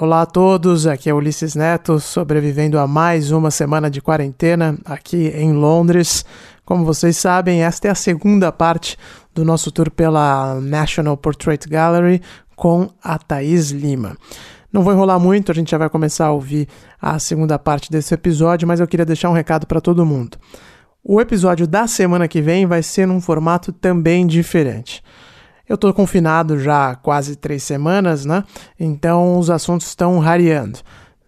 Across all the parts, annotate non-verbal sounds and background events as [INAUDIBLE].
Olá a todos, aqui é Ulisses Neto, sobrevivendo a mais uma semana de quarentena aqui em Londres. Como vocês sabem, esta é a segunda parte do nosso tour pela National Portrait Gallery com a Thaís Lima. Não vou enrolar muito, a gente já vai começar a ouvir a segunda parte desse episódio, mas eu queria deixar um recado para todo mundo. O episódio da semana que vem vai ser num formato também diferente. Eu estou confinado já há quase três semanas, né? Então os assuntos estão rareando.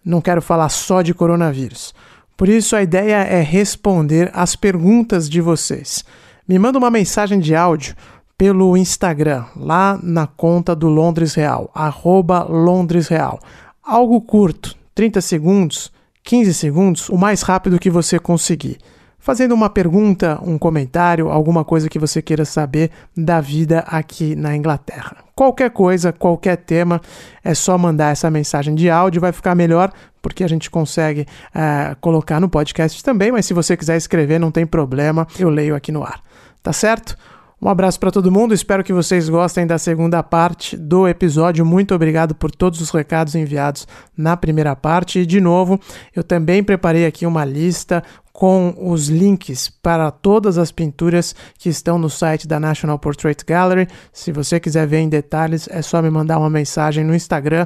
Não quero falar só de coronavírus. Por isso a ideia é responder as perguntas de vocês. Me manda uma mensagem de áudio pelo Instagram, lá na conta do Londres Real, arroba Londres Real. Algo curto, 30 segundos, 15 segundos, o mais rápido que você conseguir. Fazendo uma pergunta, um comentário, alguma coisa que você queira saber da vida aqui na Inglaterra. Qualquer coisa, qualquer tema, é só mandar essa mensagem de áudio, vai ficar melhor porque a gente consegue é, colocar no podcast também, mas se você quiser escrever, não tem problema, eu leio aqui no ar. Tá certo? Um abraço para todo mundo, espero que vocês gostem da segunda parte do episódio. Muito obrigado por todos os recados enviados na primeira parte. E, de novo, eu também preparei aqui uma lista com os links para todas as pinturas que estão no site da National Portrait Gallery. Se você quiser ver em detalhes, é só me mandar uma mensagem no Instagram,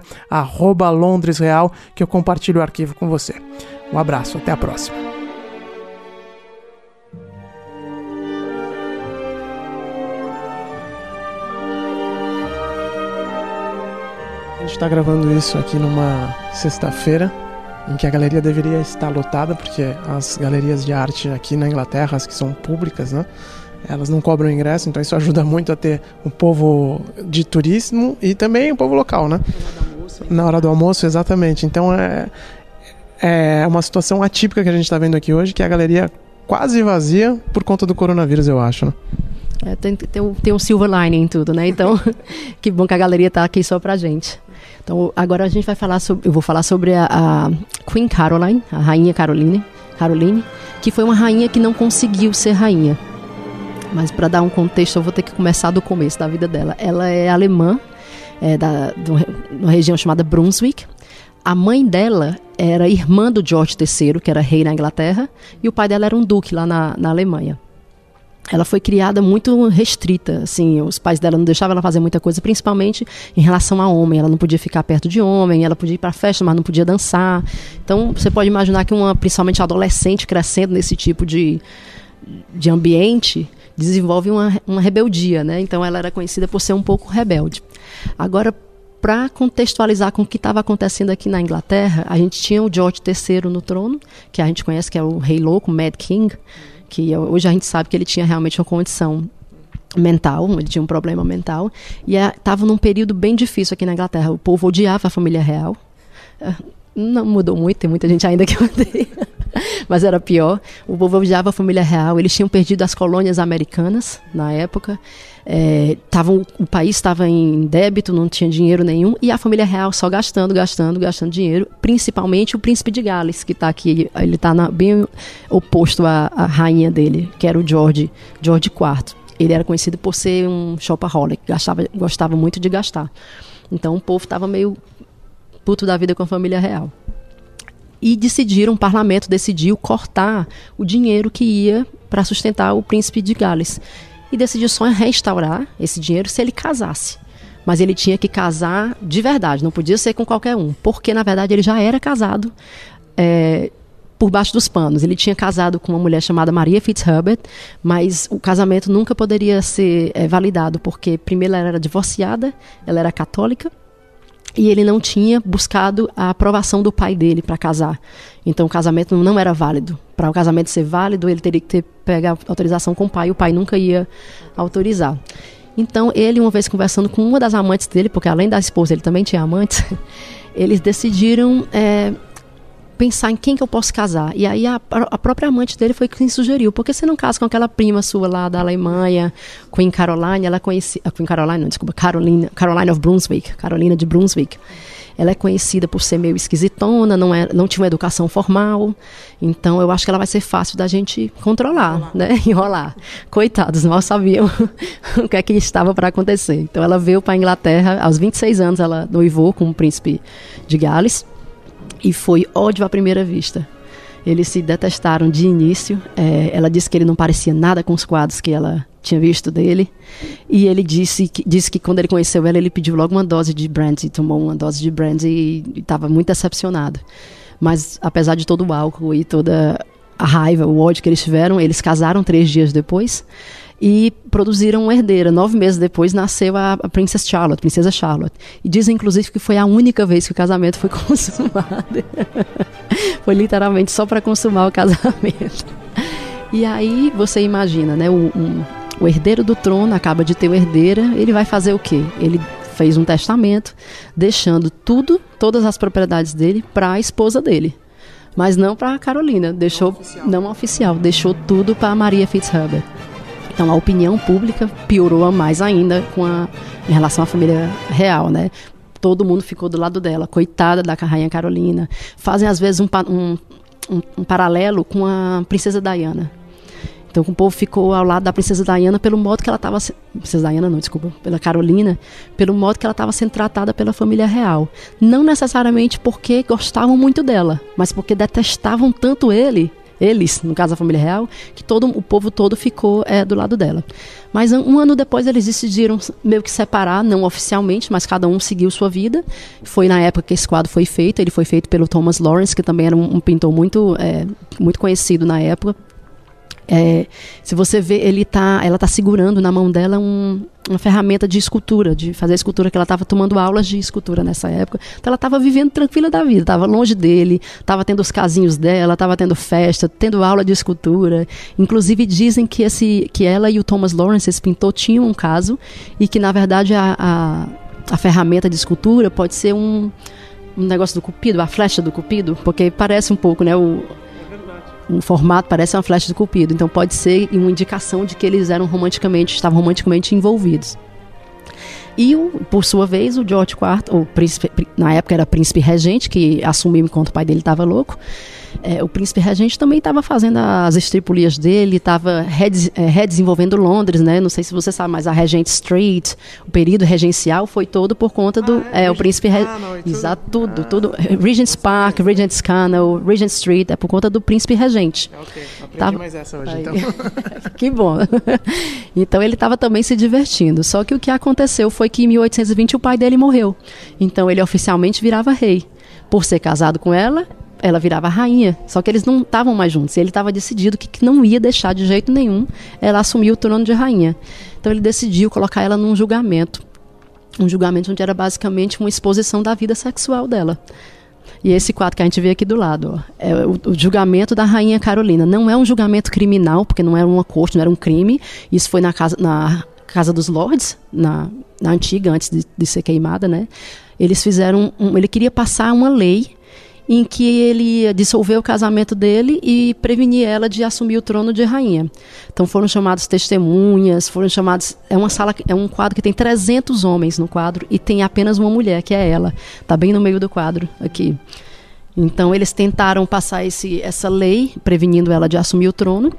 LondresReal, que eu compartilho o arquivo com você. Um abraço, até a próxima. Está gravando isso aqui numa sexta-feira, em que a galeria deveria estar lotada, porque as galerias de arte aqui na Inglaterra, as que são públicas, né? Elas não cobram ingresso, então isso ajuda [LAUGHS] muito a ter o povo de turismo e também o povo local, né? Na hora do almoço, exatamente. Então é, é uma situação atípica que a gente está vendo aqui hoje, que é a galeria quase vazia por conta do coronavírus, eu acho, né? É, tem, tem, tem um silver lining em tudo, né? Então, [LAUGHS] que bom que a galeria está aqui só pra gente. Então, agora a gente vai falar sobre, eu vou falar sobre a, a Queen Caroline, a rainha Caroline, Caroline, que foi uma rainha que não conseguiu ser rainha. Mas para dar um contexto, eu vou ter que começar do começo da vida dela. Ela é alemã, é da de uma região chamada Brunswick. A mãe dela era irmã do George III, que era rei na Inglaterra, e o pai dela era um duque lá na, na Alemanha ela foi criada muito restrita, assim, os pais dela não deixavam ela fazer muita coisa, principalmente em relação a homem. Ela não podia ficar perto de homem, ela podia ir para festa, mas não podia dançar. Então, você pode imaginar que uma, principalmente adolescente crescendo nesse tipo de, de ambiente, desenvolve uma, uma rebeldia, né? Então, ela era conhecida por ser um pouco rebelde. Agora, para contextualizar com o que estava acontecendo aqui na Inglaterra, a gente tinha o George III no trono, que a gente conhece que é o rei louco, Mad King que hoje a gente sabe que ele tinha realmente uma condição mental, ele tinha um problema mental, e estava é, num período bem difícil aqui na Inglaterra. O povo odiava a família real. Não mudou muito, tem muita gente ainda que odeia, [LAUGHS] mas era pior. O povo odiava a família real, eles tinham perdido as colônias americanas na época. É, tavam, o país estava em débito, não tinha dinheiro nenhum, e a família real só gastando, gastando, gastando dinheiro, principalmente o príncipe de Gales, que está aqui, ele está bem oposto à, à, rainha dele, que era o George, George IV. Ele era conhecido por ser um shopaholic, gastava, gostava muito de gastar. Então o povo estava meio puto da vida com a família real. E decidiram, o parlamento decidiu cortar o dinheiro que ia para sustentar o príncipe de Gales e decidiu só restaurar esse dinheiro se ele casasse. Mas ele tinha que casar de verdade, não podia ser com qualquer um, porque na verdade ele já era casado é, por baixo dos panos. Ele tinha casado com uma mulher chamada Maria Fitzherbert, mas o casamento nunca poderia ser é, validado, porque primeiro ela era divorciada, ela era católica, e ele não tinha buscado a aprovação do pai dele para casar. Então o casamento não era válido. Para o casamento ser válido, ele teria que ter pegar autorização com o pai, e o pai nunca ia autorizar. Então, ele, uma vez conversando com uma das amantes dele, porque além da esposa ele também tinha amantes, [LAUGHS] eles decidiram é, pensar em quem que eu posso casar. E aí a, a, própria amante dele foi quem sugeriu, porque você não casa com aquela prima sua lá da Alemanha, Queen Caroline, ela conhecia, Queen Caroline, não, desculpa, Carolina, Caroline of Brunswick, Carolina de Brunswick. Ela é conhecida por ser meio esquisitona, não, é, não tinha uma educação formal. Então eu acho que ela vai ser fácil da gente controlar, Enrolar. né? [LAUGHS] Enrolar. Coitados, mal sabiam [LAUGHS] o que é que estava para acontecer. Então ela veio para a Inglaterra, aos 26 anos ela noivou com o príncipe de Gales. E foi ódio à primeira vista. Eles se detestaram de início. É, ela disse que ele não parecia nada com os quadros que ela tinha visto dele. E ele disse que, disse que quando ele conheceu ela, ele pediu logo uma dose de brandy, tomou uma dose de brandy e estava muito decepcionado. Mas apesar de todo o álcool e toda a raiva, o ódio que eles tiveram, eles casaram três dias depois e produziram herdeira. Nove meses depois nasceu a, a Princess Charlotte, Princesa Charlotte. E dizem, inclusive, que foi a única vez que o casamento foi [LAUGHS] consumado. foi literalmente só para consumar o casamento. E aí você imagina, né? O, um, o herdeiro do trono acaba de ter uma herdeira, ele vai fazer o quê? Ele fez um testamento, deixando tudo, todas as propriedades dele, para a esposa dele. Mas não para Carolina, deixou não oficial, não oficial deixou tudo para Maria Fitzherbert. Então a opinião pública piorou mais ainda com a, em relação à família real, né? Todo mundo ficou do lado dela, coitada da rainha Carolina. Fazem às vezes um, um, um, um paralelo com a princesa Diana. Então o povo ficou ao lado da princesa Diana pelo modo que ela estava princesa Diana não, desculpa, pela Carolina, pelo modo que ela estava sendo tratada pela família real. Não necessariamente porque gostavam muito dela, mas porque detestavam tanto ele eles, no caso a família real, que todo o povo todo ficou é, do lado dela. Mas um ano depois eles decidiram meio que separar, não oficialmente, mas cada um seguiu sua vida. Foi na época que esse quadro foi feito. Ele foi feito pelo Thomas Lawrence, que também era um, um pintor muito, é, muito conhecido na época. É, se você vê, ele tá, ela está segurando na mão dela um, uma ferramenta de escultura, de fazer escultura, que ela estava tomando aulas de escultura nessa época. Então ela estava vivendo tranquila da vida, estava longe dele, estava tendo os casinhos dela, estava tendo festa, tendo aula de escultura. Inclusive dizem que, esse, que ela e o Thomas Lawrence, esse pintor, tinham um caso e que na verdade a, a, a ferramenta de escultura pode ser um, um negócio do cupido, a flecha do cupido, porque parece um pouco, né? O, um formato parece uma flecha de cupido. Então pode ser uma indicação de que eles eram romanticamente, estavam romanticamente envolvidos. E, por sua vez, o George IV, o príncipe, na época era príncipe regente, que assumiu enquanto o pai dele estava louco, é, o príncipe regente também estava fazendo as estripulias dele, estava redes, é, redesenvolvendo Londres, né? Não sei se você sabe, mas a Regent Street, o período regencial foi todo por conta do ah, é, é, o príncipe Re... Exato, tudo, ah, tudo. Regent's Park, Regent's Canal, Regent Street, é por conta do príncipe regente. Ok, aprendi tava... mais essa hoje, Aí. então. [LAUGHS] que bom. [LAUGHS] então ele estava também se divertindo. Só que o que aconteceu foi que em 1820 o pai dele morreu. Então ele oficialmente virava rei. Por ser casado com ela, ela virava rainha. Só que eles não estavam mais juntos. E ele estava decidido que, que, não ia deixar de jeito nenhum ela assumir o trono de rainha. Então ele decidiu colocar ela num julgamento. Um julgamento onde era basicamente uma exposição da vida sexual dela. E esse quadro que a gente vê aqui do lado, ó, é o, o, julgamento da rainha Carolina. Não é um julgamento criminal, porque não era uma corte, não era um crime. Isso foi na casa, na casa dos lords, na, na antiga, antes de, de ser queimada, né? Eles fizeram, um, ele queria passar uma lei em que ele ia dissolver o casamento dele e prevenir ela de assumir o trono de rainha. Então foram chamados testemunhas, foram chamados é uma sala é um quadro que tem 300 homens no quadro e tem apenas uma mulher, que é ela. Tá bem no meio do quadro aqui. Então eles tentaram passar esse, essa lei prevenindo ela de assumir o trono.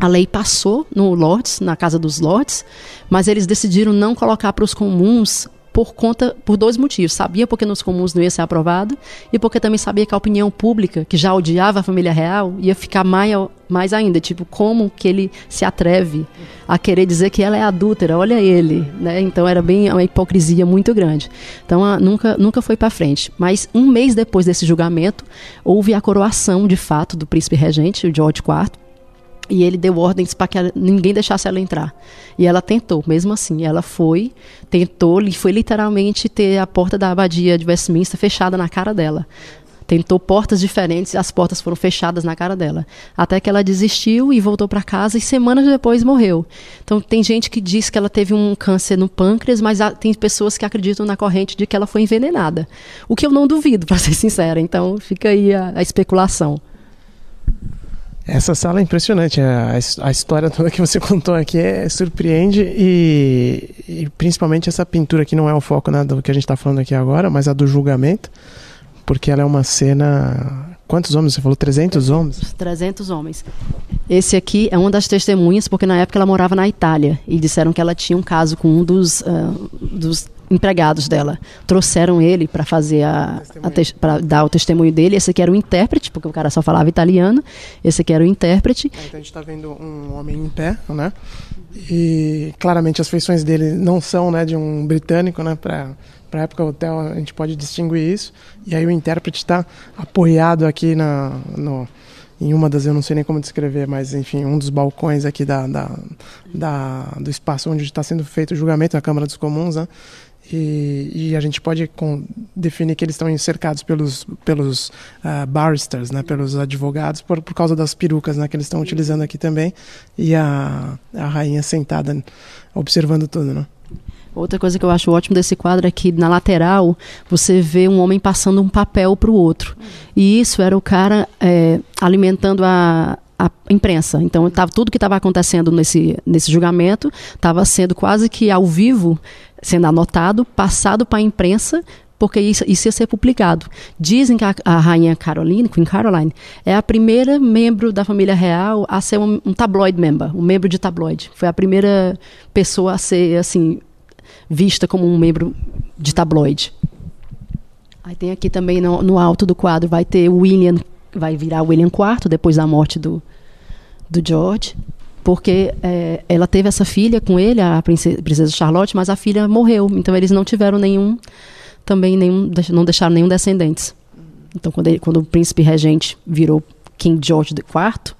A lei passou no Lords, na Casa dos Lords, mas eles decidiram não colocar para os comuns por conta por dois motivos. Sabia porque nos comuns não ia ser aprovado e porque também sabia que a opinião pública, que já odiava a família real, ia ficar mais, mais ainda, tipo, como que ele se atreve a querer dizer que ela é adúltera? Olha ele, né? Então era bem uma hipocrisia muito grande. Então a, nunca nunca foi para frente. Mas um mês depois desse julgamento, houve a coroação de fato do príncipe regente, o George IV e ele deu ordens para que ela, ninguém deixasse ela entrar. E ela tentou, mesmo assim. Ela foi, tentou, foi literalmente ter a porta da abadia de Westminster fechada na cara dela. tentou portas diferentes e as portas foram fechadas na cara dela. Até que ela desistiu e voltou para casa e semanas depois morreu. Então tem gente que diz que ela teve um câncer no pâncreas, mas há, tem pessoas que acreditam na corrente de que ela foi envenenada. O que eu não duvido, [LAUGHS] para ser sincera. Então fica aí a, a especulação. Essa sala é impressionante. A, a, história [LAUGHS] toda que você contou aqui é, surpreende e, e, principalmente essa pintura que não é o foco né, do que a gente está falando aqui agora, mas a do julgamento, porque ela é uma cena. Quantos homens você falou? 300 homens? 300 homens. Esse aqui é uma das testemunhas, porque na época ela morava na Itália e disseram que ela tinha um caso com um dos, uh, dos empregados dela. Trouxeram ele para fazer a, a para dar o testemunho dele. Esse aqui era o intérprete, porque o cara só falava italiano. Esse aqui era o intérprete. Então a gente está vendo um homem em pé, né? E claramente as feições dele não são, né, de um britânico, né, para para época hotel a gente pode distinguir isso. E aí o intérprete está apoiado aqui na no em uma das, eu não sei nem como descrever, mas enfim, um dos balcões aqui da, da, da do espaço onde está sendo feito o julgamento na Câmara dos Comuns, né? E, e, a gente pode com, definir que eles estão cercados pelos, pelos uh, barristers, né, pelos advogados, por, por causa das perucas né, que eles estão utilizando aqui também, e a, a rainha sentada observando tudo. Né? Outra coisa que eu acho ótimo desse quadro é que na lateral você vê um homem passando um papel para o outro. E isso era o cara é, alimentando a, a imprensa. Então, tava, tudo que estava acontecendo nesse, nesse julgamento estava sendo quase que ao vivo sendo anotado, passado para a imprensa, porque isso, isso, ia ser publicado. Dizem que a, a, rainha Caroline, Queen Caroline, é a primeira membro da família real a ser um, um tabloid member, um membro de tabloide. Foi a primeira pessoa a ser assim vista como um membro de tabloide. Aí tem aqui também no, no alto do quadro vai ter William, vai virar William IV depois da morte do do George porque é, ela teve essa filha com ele, a princesa, princesa, Charlotte, mas a filha morreu, então eles não tiveram nenhum, também nenhum, não deixaram nenhum descendentes. Então quando, ele, quando o príncipe regente virou King George IV,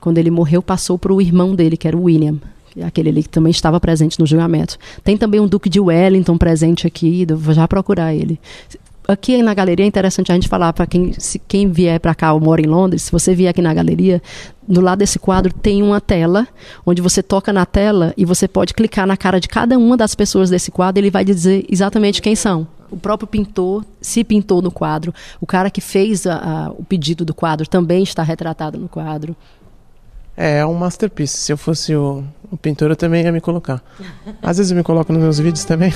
quando ele morreu passou para o irmão dele, que era o William, aquele ali que também estava presente no julgamento. Tem também um Duque de Wellington presente aqui, vou já procurar ele aqui na galeria é interessante a gente falar para quem, se, quem vier para cá ou mora em Londres, se você vier aqui na galeria, do lado desse quadro tem uma tela, onde você toca na tela e você pode clicar na cara de cada uma das pessoas desse quadro, ele vai dizer exatamente quem são. O próprio pintor se pintou no quadro, o cara que fez a, a, o pedido do quadro também está retratado no quadro. É, é um masterpiece. Se eu fosse o, o pintor, também ia me colocar. Às vezes eu me coloco nos meus vídeos também.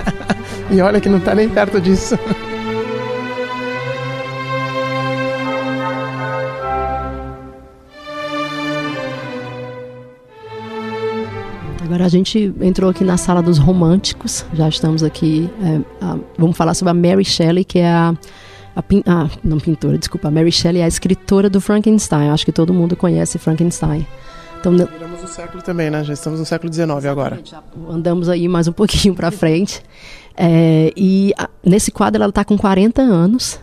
[LAUGHS] e olha que não está nem perto disso. Agora a gente entrou aqui na sala dos românticos. Já estamos aqui. É, a, vamos falar sobre a Mary Shelley, que é a a pin, não pintora, desculpa, a Mary Shelley é a escritora do Frankenstein. Acho que todo mundo conhece Frankenstein. Então, Viramos o século também, né? Já estamos no século XIX agora. Andamos aí mais um pouquinho para frente. É, e a, nesse quadro ela está com 40 anos.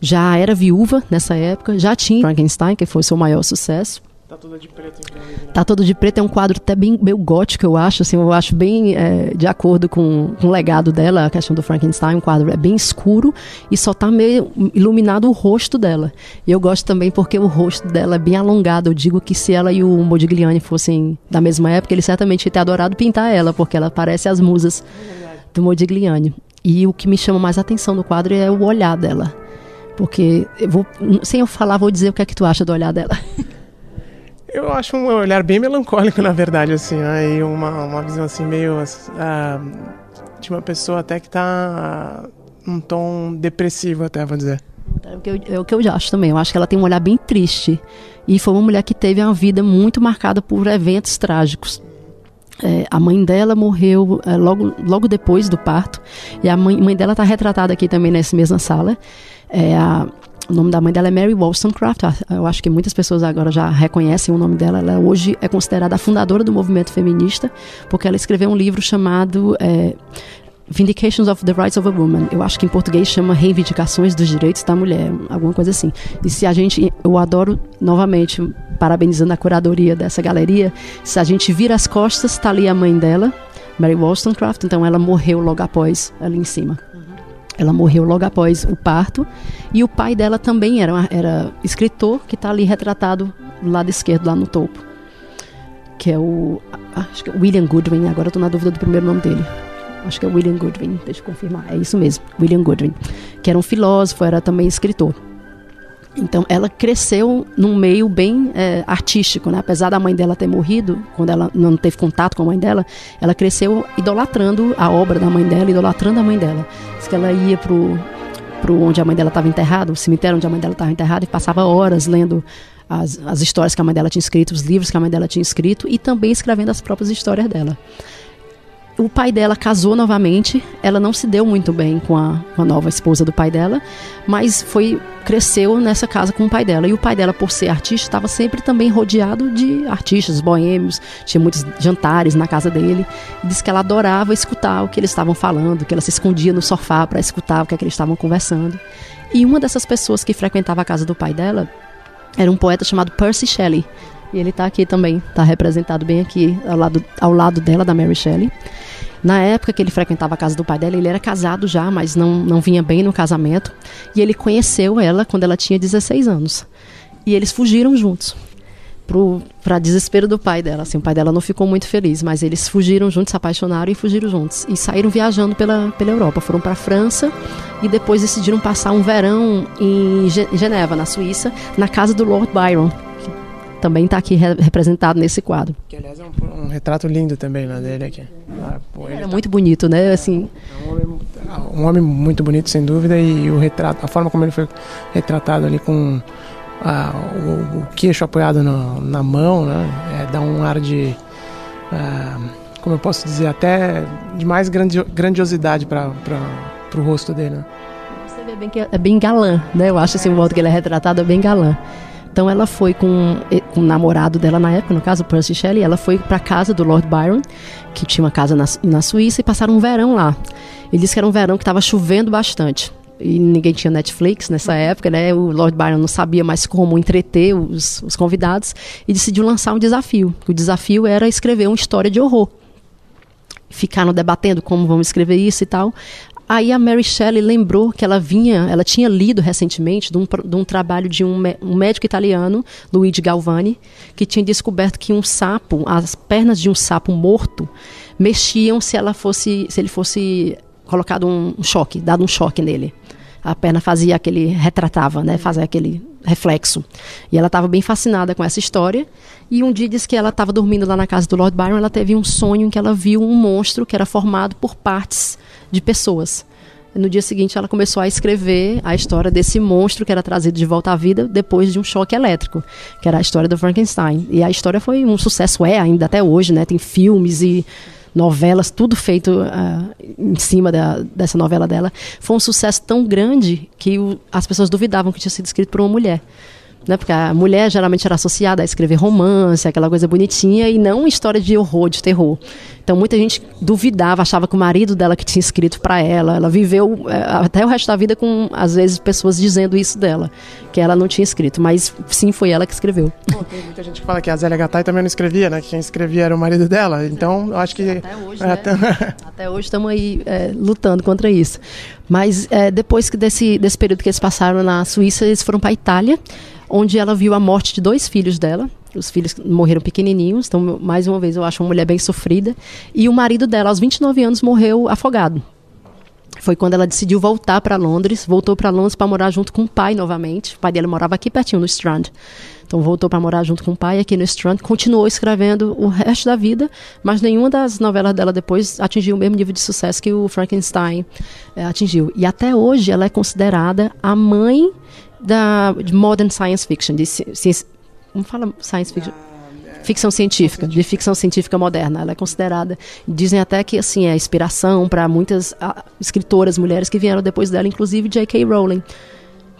Já era viúva nessa época, já tinha Frankenstein, que foi seu maior sucesso. Tá toda de preto, então. Né? Tá todo de preto, é um quadro até bem meio gótico, eu acho, assim, eu acho bem é, de acordo com, com o legado dela, a questão do Frankenstein, um quadro é bem escuro e só tá meio iluminado o rosto dela. E eu gosto também porque o rosto dela é bem alongado, eu digo que se ela e o Modigliani fossem da mesma época, ele certamente ia ter adorado pintar ela, porque ela parece as musas do Modigliani. E o que me chama mais atenção no quadro é o olhar dela. Porque, eu vou, sem eu falar, vou dizer o que é que tu acha do olhar dela. [LAUGHS] Eu acho um olhar bem melancólico, [LAUGHS] na verdade, assim, né? E uma, uma visão assim meio uh, de uma pessoa até que tá num tom depressivo, até vou dizer. É o, que eu, é o que eu acho também. Eu acho que ela tem um olhar bem triste. E foi uma mulher que teve uma vida muito marcada por eventos trágicos. É, a mãe dela morreu é, logo, logo depois do parto. E a mãe, mãe dela está retratada aqui também nessa mesma sala. É, a, o nome da mãe dela é Mary Wollstonecraft. Ah, eu acho que muitas pessoas agora já reconhecem o nome dela. Ela hoje é considerada a fundadora do movimento feminista, porque ela escreveu um livro chamado é, Vindications of the Rights of a Woman. Eu acho que em português chama Reivindicações dos Direitos da Mulher, alguma coisa assim. E se a gente, eu adoro novamente parabenizando a curadoria dessa galeria, se a gente vira as costas, está ali a mãe dela, Mary Wollstonecraft, então ela morreu logo após ali em cima. Ela morreu logo após o parto. E o pai dela também era, era escritor, que está ali retratado do lado esquerdo, lá no topo. Que é o. Acho que é William Goodwin, agora estou na dúvida do primeiro nome dele. Acho que é William Goodwin, deixa eu confirmar. É isso mesmo, William Goodwin. Que era um filósofo, era também escritor. Então, ela cresceu num meio bem é, artístico, né? Apesar da mãe dela ter morrido, quando ela não teve contato com a mãe dela, ela cresceu idolatrando a obra da mãe dela, idolatrando a mãe dela. Diz que ela ia pro, pro onde a mãe dela estava enterrada, o cemitério onde a mãe dela estava enterrada, e passava horas lendo as, as histórias que a mãe dela tinha escrito, os livros que a mãe dela tinha escrito, e também escrevendo as próprias histórias dela o pai dela casou novamente. Ela não se deu muito bem com a, com a, nova esposa do pai dela, mas foi cresceu nessa casa com o pai dela. E o pai dela, por ser artista, estava sempre também rodeado de artistas boêmios. Tinha muitos jantares na casa dele. Disse que ela adorava escutar o que eles estavam falando, que ela se escondia no sofá para escutar o que, é que eles estavam conversando. E uma dessas pessoas que frequentava a casa do pai dela era um poeta chamado Percy Shelley. E ele está aqui também, está representado bem aqui ao lado, ao lado dela, da Mary Shelley. Na época que ele frequentava a casa do pai dela, ele era casado já, mas não, não vinha bem no casamento. E ele conheceu ela quando ela tinha 16 anos. E eles fugiram juntos. Para desespero do pai dela. Assim, o pai dela não ficou muito feliz, mas eles fugiram juntos, se apaixonaram e fugiram juntos. E saíram viajando pela, pela Europa. Foram para a França e depois decidiram passar um verão em Geneva, na Suíça, na casa do Lord Byron, também está aqui re representado nesse quadro. Que aliás é um, um retrato lindo também né, dele aqui. Ah, pô, é tá... muito bonito, né? Assim. É um homem, um homem, muito bonito sem dúvida e o retrato, a forma como ele foi retratado ali com ah, o, o, queixo apoiado no, na mão, né? É, dá um ar de ah, como eu posso dizer até de mais grandiosidade para o rosto dele. Né? Você vê bem que é bem galã, né? Eu acho assim o modo que ele é retratado é bem galã. Então ela foi com, com o namorado dela na época, no caso, Percy Shelley, ela foi para casa do Lord Byron, que tinha uma casa na, na Suíça, e passaram um verão lá. Ele disse que era um verão que estava chovendo bastante e ninguém tinha Netflix nessa época, né? O Lord Byron não sabia mais como entreter os, os, convidados e decidiu lançar um desafio. O desafio era escrever uma história de horror. Ficaram debatendo como vamos escrever isso e tal. Aí a Mary Shelley lembrou que ela vinha, ela tinha lido recentemente de um, de um trabalho de um, um, médico italiano, Luigi Galvani, que tinha descoberto que um sapo, as pernas de um sapo morto, mexiam se ela fosse, se ele fosse colocado um, um choque, dado um choque nele. A perna fazia aquele retratava, né, fazia aquele reflexo. E ela estava bem fascinada com essa história. E um dia disse que ela estava dormindo lá na casa do Lord Byron, ela teve um sonho em que ela viu um monstro que era formado por partes de pessoas. No dia seguinte, ela começou a escrever a história desse monstro que era trazido de volta à vida depois de um choque elétrico, que era a história do Frankenstein. E a história foi um sucesso, é ainda até hoje, né? Tem filmes e novelas, tudo feito uh, em cima da, dessa novela dela. Foi um sucesso tão grande que o, as pessoas duvidavam que tinha sido escrito por uma mulher né? Porque a mulher geralmente era associada a escrever romance, aquela coisa bonitinha, e não história de horror, de terror. Então muita gente duvidava, achava que o marido dela que tinha escrito para ela. Ela viveu é, até o resto da vida com, às vezes, pessoas dizendo isso dela, que ela não tinha escrito, mas sim foi ela que escreveu. Pô, tem muita gente que fala que a Zélia Gattai também não escrevia, né? Que quem escrevia era o marido dela. Então eu acho que. Até hoje, é, né? até [LAUGHS] hoje estamos aí é, lutando contra isso. Mas é, depois que desse, desse período que eles passaram na Suíça, eles foram para a Itália onde ela viu a morte de dois filhos dela. Os filhos morreram pequenininhos, então, mais uma vez, eu acho uma mulher bem sofrida. E o marido dela, aos 29 anos, morreu afogado. Foi quando ela decidiu voltar para Londres, voltou para Londres para morar junto com o pai novamente. O pai dela morava aqui pertinho, no Strand. Então voltou para morar junto com o pai aqui no Strand, continuou escrevendo o resto da vida, mas nenhuma das novelas dela depois atingiu o mesmo nível de sucesso que o Frankenstein é, atingiu. E até hoje ela é considerada a mãe da de modern science fiction, de ciência, como fala science fiction? ficção científica, de ficção científica moderna. Ela é considerada, dizem até que assim é inspiração para muitas a, escritoras mulheres que vieram depois dela, inclusive J.K. Rowling,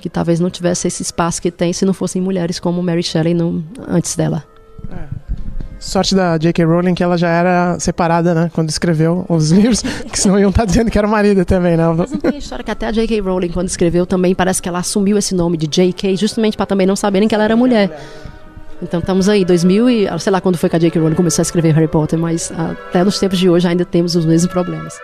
que talvez não tivesse esse espaço que tem se não fossem mulheres como Mary Shelley no, antes dela. É. Sorte da J.K. Rowling que ela já era separada, né? Quando escreveu os [LAUGHS] livros, que senão iam estar tá dizendo que era marido também, né? Mas não tem a história que até a J.K. Rowling, quando escreveu, também parece que ela assumiu esse nome de J.K. justamente para também não saberem que ela era mulher. Então estamos aí, 2000 e sei lá quando foi que a J.K. Rowling começou a escrever Harry Potter, mas até nos tempos de hoje ainda temos os mesmos problemas.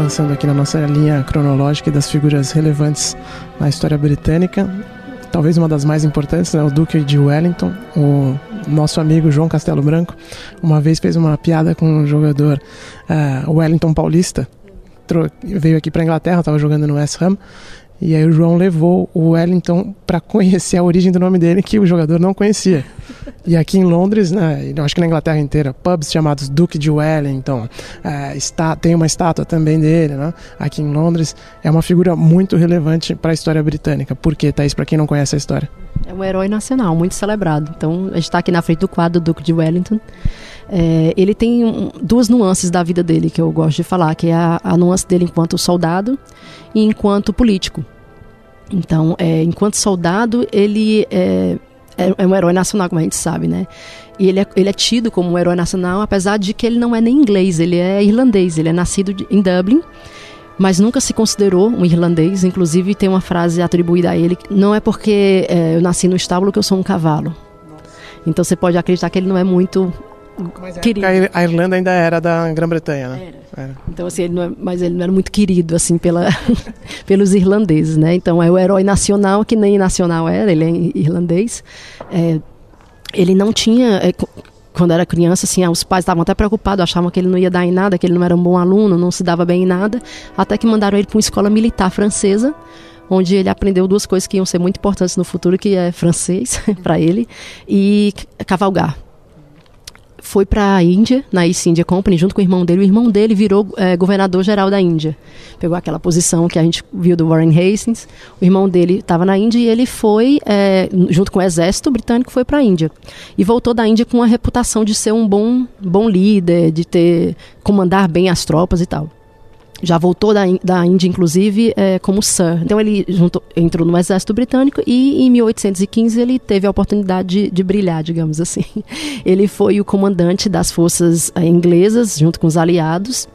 Avançando aqui na nossa linha cronológica das figuras relevantes na história britânica. Talvez uma das mais importantes, né, o Duque de Wellington, o nosso amigo João Castelo Branco, uma vez fez uma piada com um jogador uh, Wellington Paulista, veio aqui para Inglaterra, estava jogando no West Ham, e aí o João levou o Wellington para conhecer a origem do nome dele, que o jogador não conhecia. E aqui em Londres, né, eu acho que na Inglaterra inteira, pubs chamados Duke de Wellington, é, está, tem uma estátua também dele, né? Aqui em Londres é uma figura muito relevante para a história britânica. Por quê, Thaís, para quem não conhece a história? É um herói nacional, muito celebrado. Então, a gente está aqui na frente do quadro Duque de Wellington. É, ele tem um, duas nuances da vida dele que eu gosto de falar, que é a, a nuance dele enquanto soldado e enquanto político. Então, é, enquanto soldado, ele é, é, é, um herói nacional, como a gente sabe, né? E ele é, ele é tido como um herói nacional, apesar de que ele não é nem inglês, ele é irlandês, ele é nascido de, em Dublin, mas nunca se considerou um irlandês. Inclusive, tem uma frase atribuída a ele: não é porque é, eu nasci no estábulo que eu sou um cavalo. Então você pode acreditar que ele não é muito querido. a Irlanda ainda era da Grã-Bretanha, né? Era. era. Então, assim, ele é, mas ele não era muito querido, assim, pela, [LAUGHS] pelos irlandeses, né? Então, é o herói nacional, que nem nacional era, ele é irlandês. É, ele não tinha... É, quando era criança, assim, os pais estavam até preocupados, achavam que ele não ia dar em nada, que ele não era um bom aluno, não se dava bem em nada, até que mandaram ele para uma escola militar francesa, onde ele aprendeu duas coisas que iam ser muito importantes no futuro, que é francês [LAUGHS] para ele e cavalgar foi para a Índia, na East India Company, junto com o irmão dele. O irmão dele virou é, governador-geral da Índia. Pegou aquela posição que a gente viu do Warren Hastings. O irmão dele estava na Índia e ele foi, é, junto com o exército britânico, foi para a Índia. E voltou da Índia com a reputação de ser um bom, bom líder, de ter comandar bem as tropas e tal já voltou da, da Índia, inclusive, é, como Sir. Então ele juntou, entrou no exército britânico e em 1815 ele teve a oportunidade de, de brilhar, digamos assim. [LAUGHS] Ele foi o comandante das forças é, inglesas, junto com os aliados,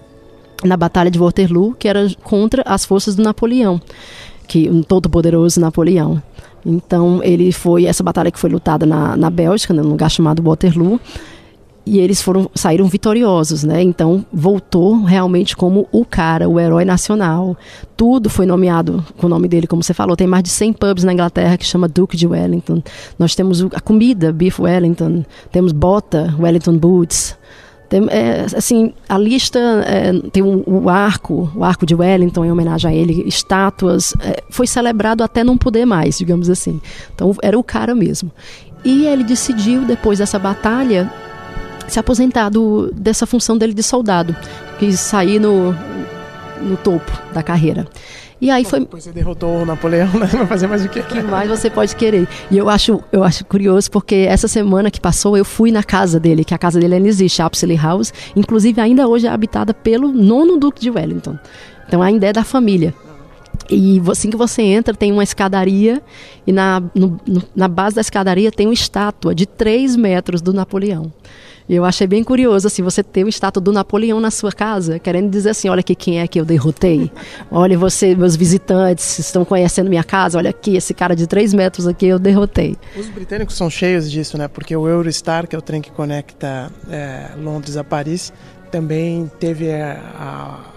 na Batalha de Waterloo, que era contra as forças do Napoleão, que um todo-poderoso Napoleão. Então ele foi essa batalha que foi lutada na, na Bélgica, num lugar chamado Waterloo e eles foram saíram vitoriosos, né? Então voltou realmente como o cara, o herói nacional. Tudo foi nomeado com o nome dele, como você falou. Tem mais de 100 pubs na Inglaterra que chama Duke de Wellington. Nós temos a comida, Beef Wellington, temos bota, Wellington Boots. Tem, é, assim, a lista é, tem o um, um arco, o arco de Wellington em homenagem a ele, estátuas. É, foi celebrado até não poder mais, digamos assim. Então era o cara mesmo. E ele decidiu, depois dessa batalha, se aposentar do, dessa função dele de soldado, quis sair no, no topo da carreira. E aí foi. Depois você derrotou o Napoleão, né? [LAUGHS] Vai fazer mais o quê? O que mais você pode querer? E eu acho, eu acho curioso porque essa semana que passou eu fui na casa dele, que a casa dele ainda existe, Apsley House. Inclusive, ainda hoje é habitada pelo nono Duque de Wellington. Então ainda é da família. E assim que você entra, tem uma escadaria, e na, no, na base da escadaria tem uma estátua de 3 metros do Napoleão. E eu achei bem curioso, assim, você ter o estátua do Napoleão na sua casa, querendo dizer assim, olha aqui quem é que eu derrotei. Olha você, meus visitantes, estão conhecendo minha casa, olha aqui, esse cara de 3 metros aqui eu derrotei. Os britânicos são cheios disso, né? Porque o Eurostar, que é o trem que conecta é, Londres a Paris, também teve a,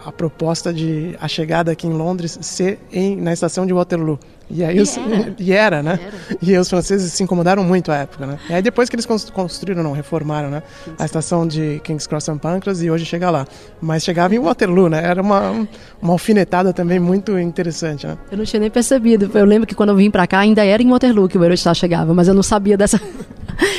a, a, proposta de a chegada aqui em Londres ser em, na estação de Waterloo. E aí e os, era. [LAUGHS] E era, né? Era. E os franceses se incomodaram muito à época, né? E aí depois que eles construíram, não, reformaram, né? A estação de King's Cross St. Pancras e hoje chega lá. Mas chegava em Waterloo, né? Era uma, uma alfinetada também muito interessante, né? Eu não tinha nem percebido. Eu lembro que quando eu vim para cá ainda era em Waterloo que o Eurostar chegava, mas eu não sabia dessa...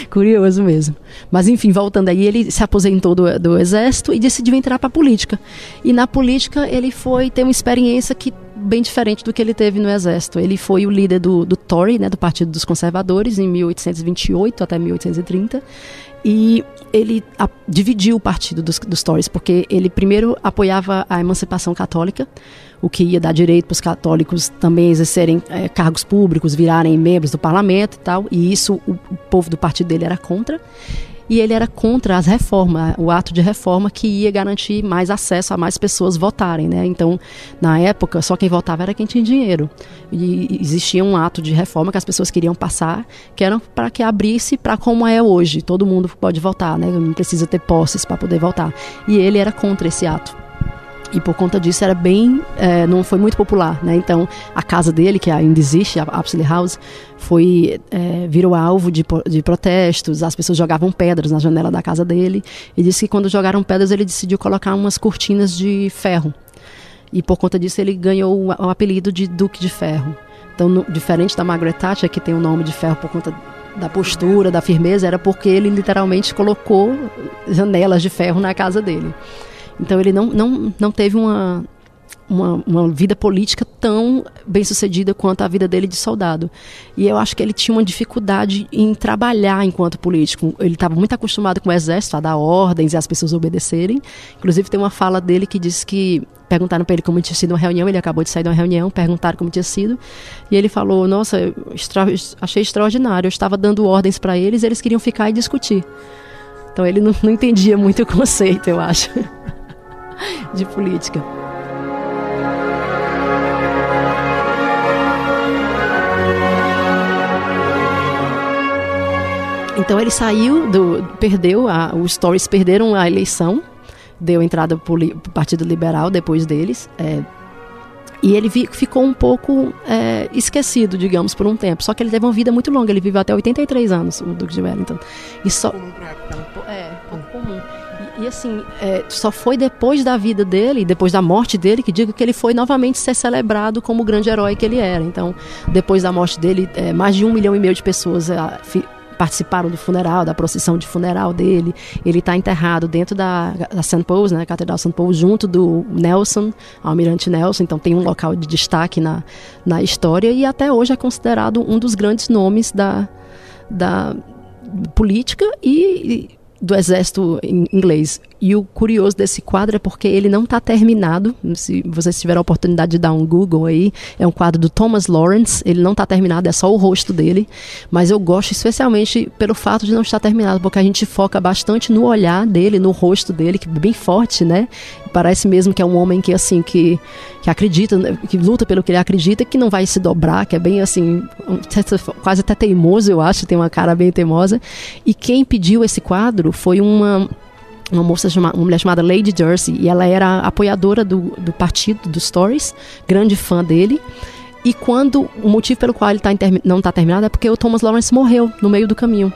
Curioso mesmo. Mas enfim, voltando aí, ele se aposentou do, do exército e decidiu entrar para a política. E na política ele foi ter uma experiência que bem diferente do que ele teve no exército. Ele foi o líder do, do Tory, né, do Partido dos Conservadores, em 1828 até 1830. E ele a, dividiu o partido dos, dos Tories, porque ele primeiro apoiava a emancipação católica, o que ia dar direito para os católicos também exercerem é, cargos públicos, virarem membros do parlamento e tal, e isso o, o povo do partido dele era contra e ele era contra as reformas, o ato de reforma que ia garantir mais acesso a mais pessoas votarem, né? Então, na época, só quem votava era quem tinha dinheiro. E existia um ato de reforma que as pessoas queriam passar, que era para que abrisse para como é hoje, todo mundo pode votar, né? Não precisa ter posses para poder votar. E ele era contra esse ato. E por conta disso era bem é, não foi muito popular né? Então a casa dele que ainda existe a Apsley House foi é, virou alvo de, de protestos. As pessoas jogavam pedras na janela da casa dele. E disse que quando jogaram pedras ele decidiu colocar umas cortinas de ferro. E por conta disso ele ganhou o, o apelido de Duque de Ferro. Então no, diferente da Margaret Thatcher que tem o nome de ferro por conta da postura, da firmeza, era porque ele literalmente colocou janelas de ferro na casa dele. Então ele não, não, não teve uma, uma, uma, vida política tão bem sucedida quanto a vida dele de soldado. E eu acho que ele tinha uma dificuldade em trabalhar enquanto político. Ele estava muito acostumado com o exército, a dar ordens e as pessoas obedecerem. Inclusive, tem uma fala dele que diz que perguntaram para ele como tinha sido uma reunião, ele acabou de sair de uma reunião, perguntaram como tinha sido, e ele falou: Nossa, extra achei extraordinário, eu estava dando ordens para eles, eles queriam ficar e discutir. Então ele não, não entendia muito o [LAUGHS] conceito, eu acho. [LAUGHS] de política. Então ele saiu do. perdeu, a, os Stories perderam a eleição, deu entrada para o Partido Liberal depois deles. É, e ele vi, ficou um pouco é, esquecido, digamos, por um tempo. Só que ele teve uma vida muito longa, ele viveu até 83 anos, o Duque de Wellington. E só, é, pouco comum. E assim, é, só foi depois da vida dele, depois da morte dele, que digo que ele foi novamente ser celebrado como o grande herói que ele era. Então, depois da morte dele, é, mais de um milhão e meio de pessoas é, participaram do funeral, da procissão de funeral dele. Ele está enterrado dentro da, da St. Paul's, né, Catedral St. Paul, junto do Nelson, Almirante Nelson. Então tem um local de destaque na, na história e até hoje é considerado um dos grandes nomes da, da política e do exército inglês. E o curioso desse quadro é porque ele não está terminado. Se vocês tiverem a oportunidade de dar um Google aí, é um quadro do Thomas Lawrence. Ele não está terminado, é só o rosto dele. Mas eu gosto especialmente pelo fato de não estar terminado, porque a gente foca bastante no olhar dele, no rosto dele, que é bem forte, né? Parece mesmo que é um homem que assim que, que acredita, né, que luta pelo que ele acredita, que não vai se dobrar, que é bem assim, quase até teimoso, eu acho, tem uma cara bem teimosa. E quem pediu esse quadro foi uma uma moça uma mulher chamada Lady Jersey e ela era apoiadora do, do partido do Stories, grande fã dele. E quando o motivo pelo qual ele tá não está terminado é porque o Thomas Lawrence morreu no meio do caminho.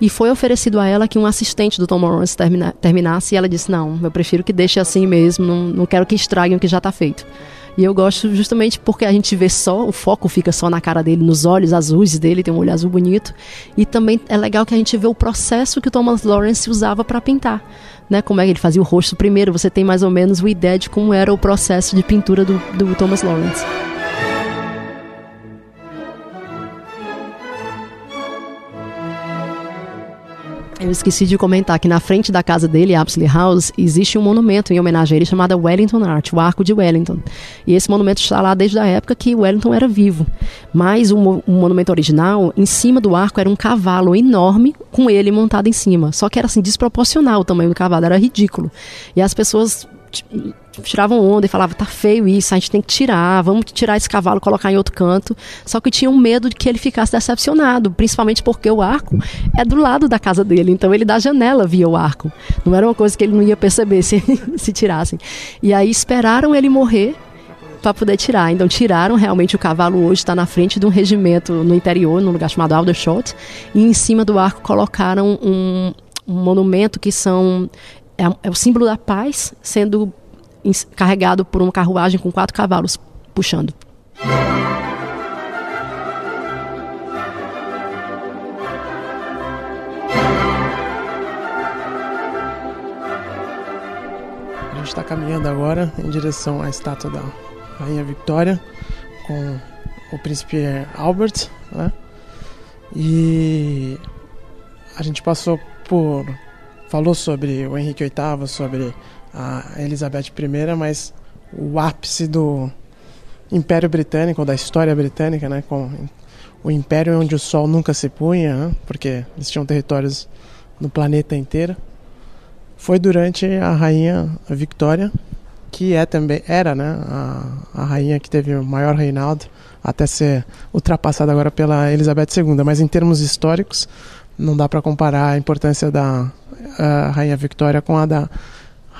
E foi oferecido a ela que um assistente do Tom Lawrence termina, terminasse e ela disse: Não, eu prefiro que deixe assim mesmo, não, não quero que estraguem o que já está feito. E eu gosto justamente porque a gente vê só, o foco fica só na cara dele, nos olhos azuis dele, tem um olho azul bonito. E também é legal que a gente vê o processo que o Thomas Lawrence usava para pintar. Né, como é que ele fazia o rosto primeiro, você tem mais ou menos uma ideia de como era o processo de pintura do, do Thomas Lawrence. Eu esqueci de comentar que na frente da casa dele, Apsley House, existe um monumento em homenagem a ele chamado Wellington Arch, o Arco de Wellington. E esse monumento está lá desde a época que Wellington era vivo. Mas o, monumento original, em cima do arco era um cavalo enorme com ele montado em cima. Só que era assim desproporcional o tamanho do cavalo, era ridículo. E as pessoas tiravam onda e falavam, tá feio isso, a gente tem que tirar, vamos tirar esse cavalo colocar em outro canto. Só que tinham medo de que ele ficasse decepcionado, principalmente porque o arco é do lado da casa dele, então ele da janela via o arco. Não era uma coisa que ele não ia perceber [LAUGHS] se, se tirassem. E aí esperaram ele morrer para poder tirar. Então tiraram realmente o cavalo hoje está na frente de um regimento no interior, num lugar chamado Aldershot, e em cima do arco colocaram um, um monumento que são é, é o símbolo da paz sendo carregado por uma carruagem com quatro cavalos puxando. A gente está caminhando agora em direção à estátua da Rainha Victoria com o príncipe Albert, né? E a gente passou por falou sobre o Henrique VIII, sobre a Elizabeth I, mas o ápice do Império Britânico, da história britânica, né, com o império onde o sol nunca se punha, né, porque eles tinham territórios no planeta inteiro, foi durante a rainha Victoria, que é também era, né, a, a rainha que teve o maior reinado até ser ultrapassada agora pela Elizabeth II, mas em termos históricos não dá para comparar a importância da a rainha Victoria com a da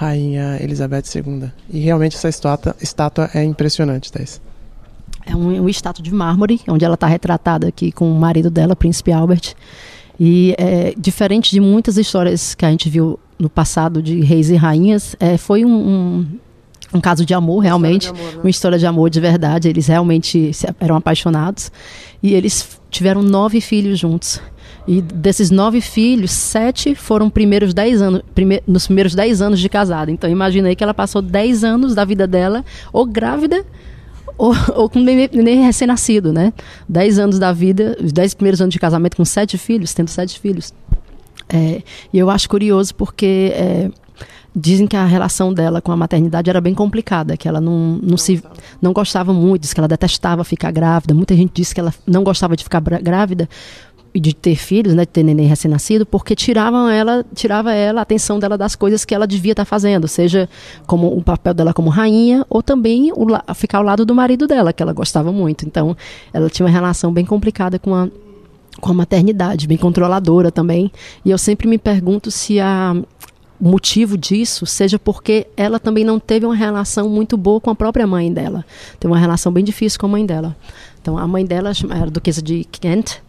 Rainha Elizabeth II. E realmente essa estátua, estátua é impressionante, Thais. É um, um estátua de mármore, onde ela está retratada aqui com o marido dela, Príncipe Albert. E é, diferente de muitas histórias que a gente viu no passado de reis e rainhas, é, foi um, um, um, caso de amor, realmente. História de amor, né? Uma história de amor de verdade. Eles realmente eram apaixonados. E eles tiveram nove filhos juntos. E desses nove filhos, sete foram primeiros dez anos, prime, nos primeiros dez anos de casada. Então imagina aí que ela passou dez anos da vida dela, ou grávida, ou, ou com nem recém-nascido, né? Dez anos da vida, os dez primeiros anos de casamento com sete filhos, tendo sete filhos. É, e eu acho curioso porque é, dizem que a relação dela com a maternidade era bem complicada, que ela não, não, se, não gostava muito, diz que ela detestava ficar grávida. Muita gente disse que ela não gostava de ficar grávida e de ter filhos, né, de ter neném recém-nascido, porque tiravam ela, tirava ela a atenção dela das coisas que ela devia estar tá fazendo, seja como o papel dela como rainha ou também o, ficar ao lado do marido dela, que ela gostava muito. Então, ela tinha uma relação bem complicada com a com a maternidade, bem controladora também. E eu sempre me pergunto se a motivo disso seja porque ela também não teve uma relação muito boa com a própria mãe dela. Teve uma relação bem difícil com a mãe dela. Então, a mãe dela era duquesa de Kent,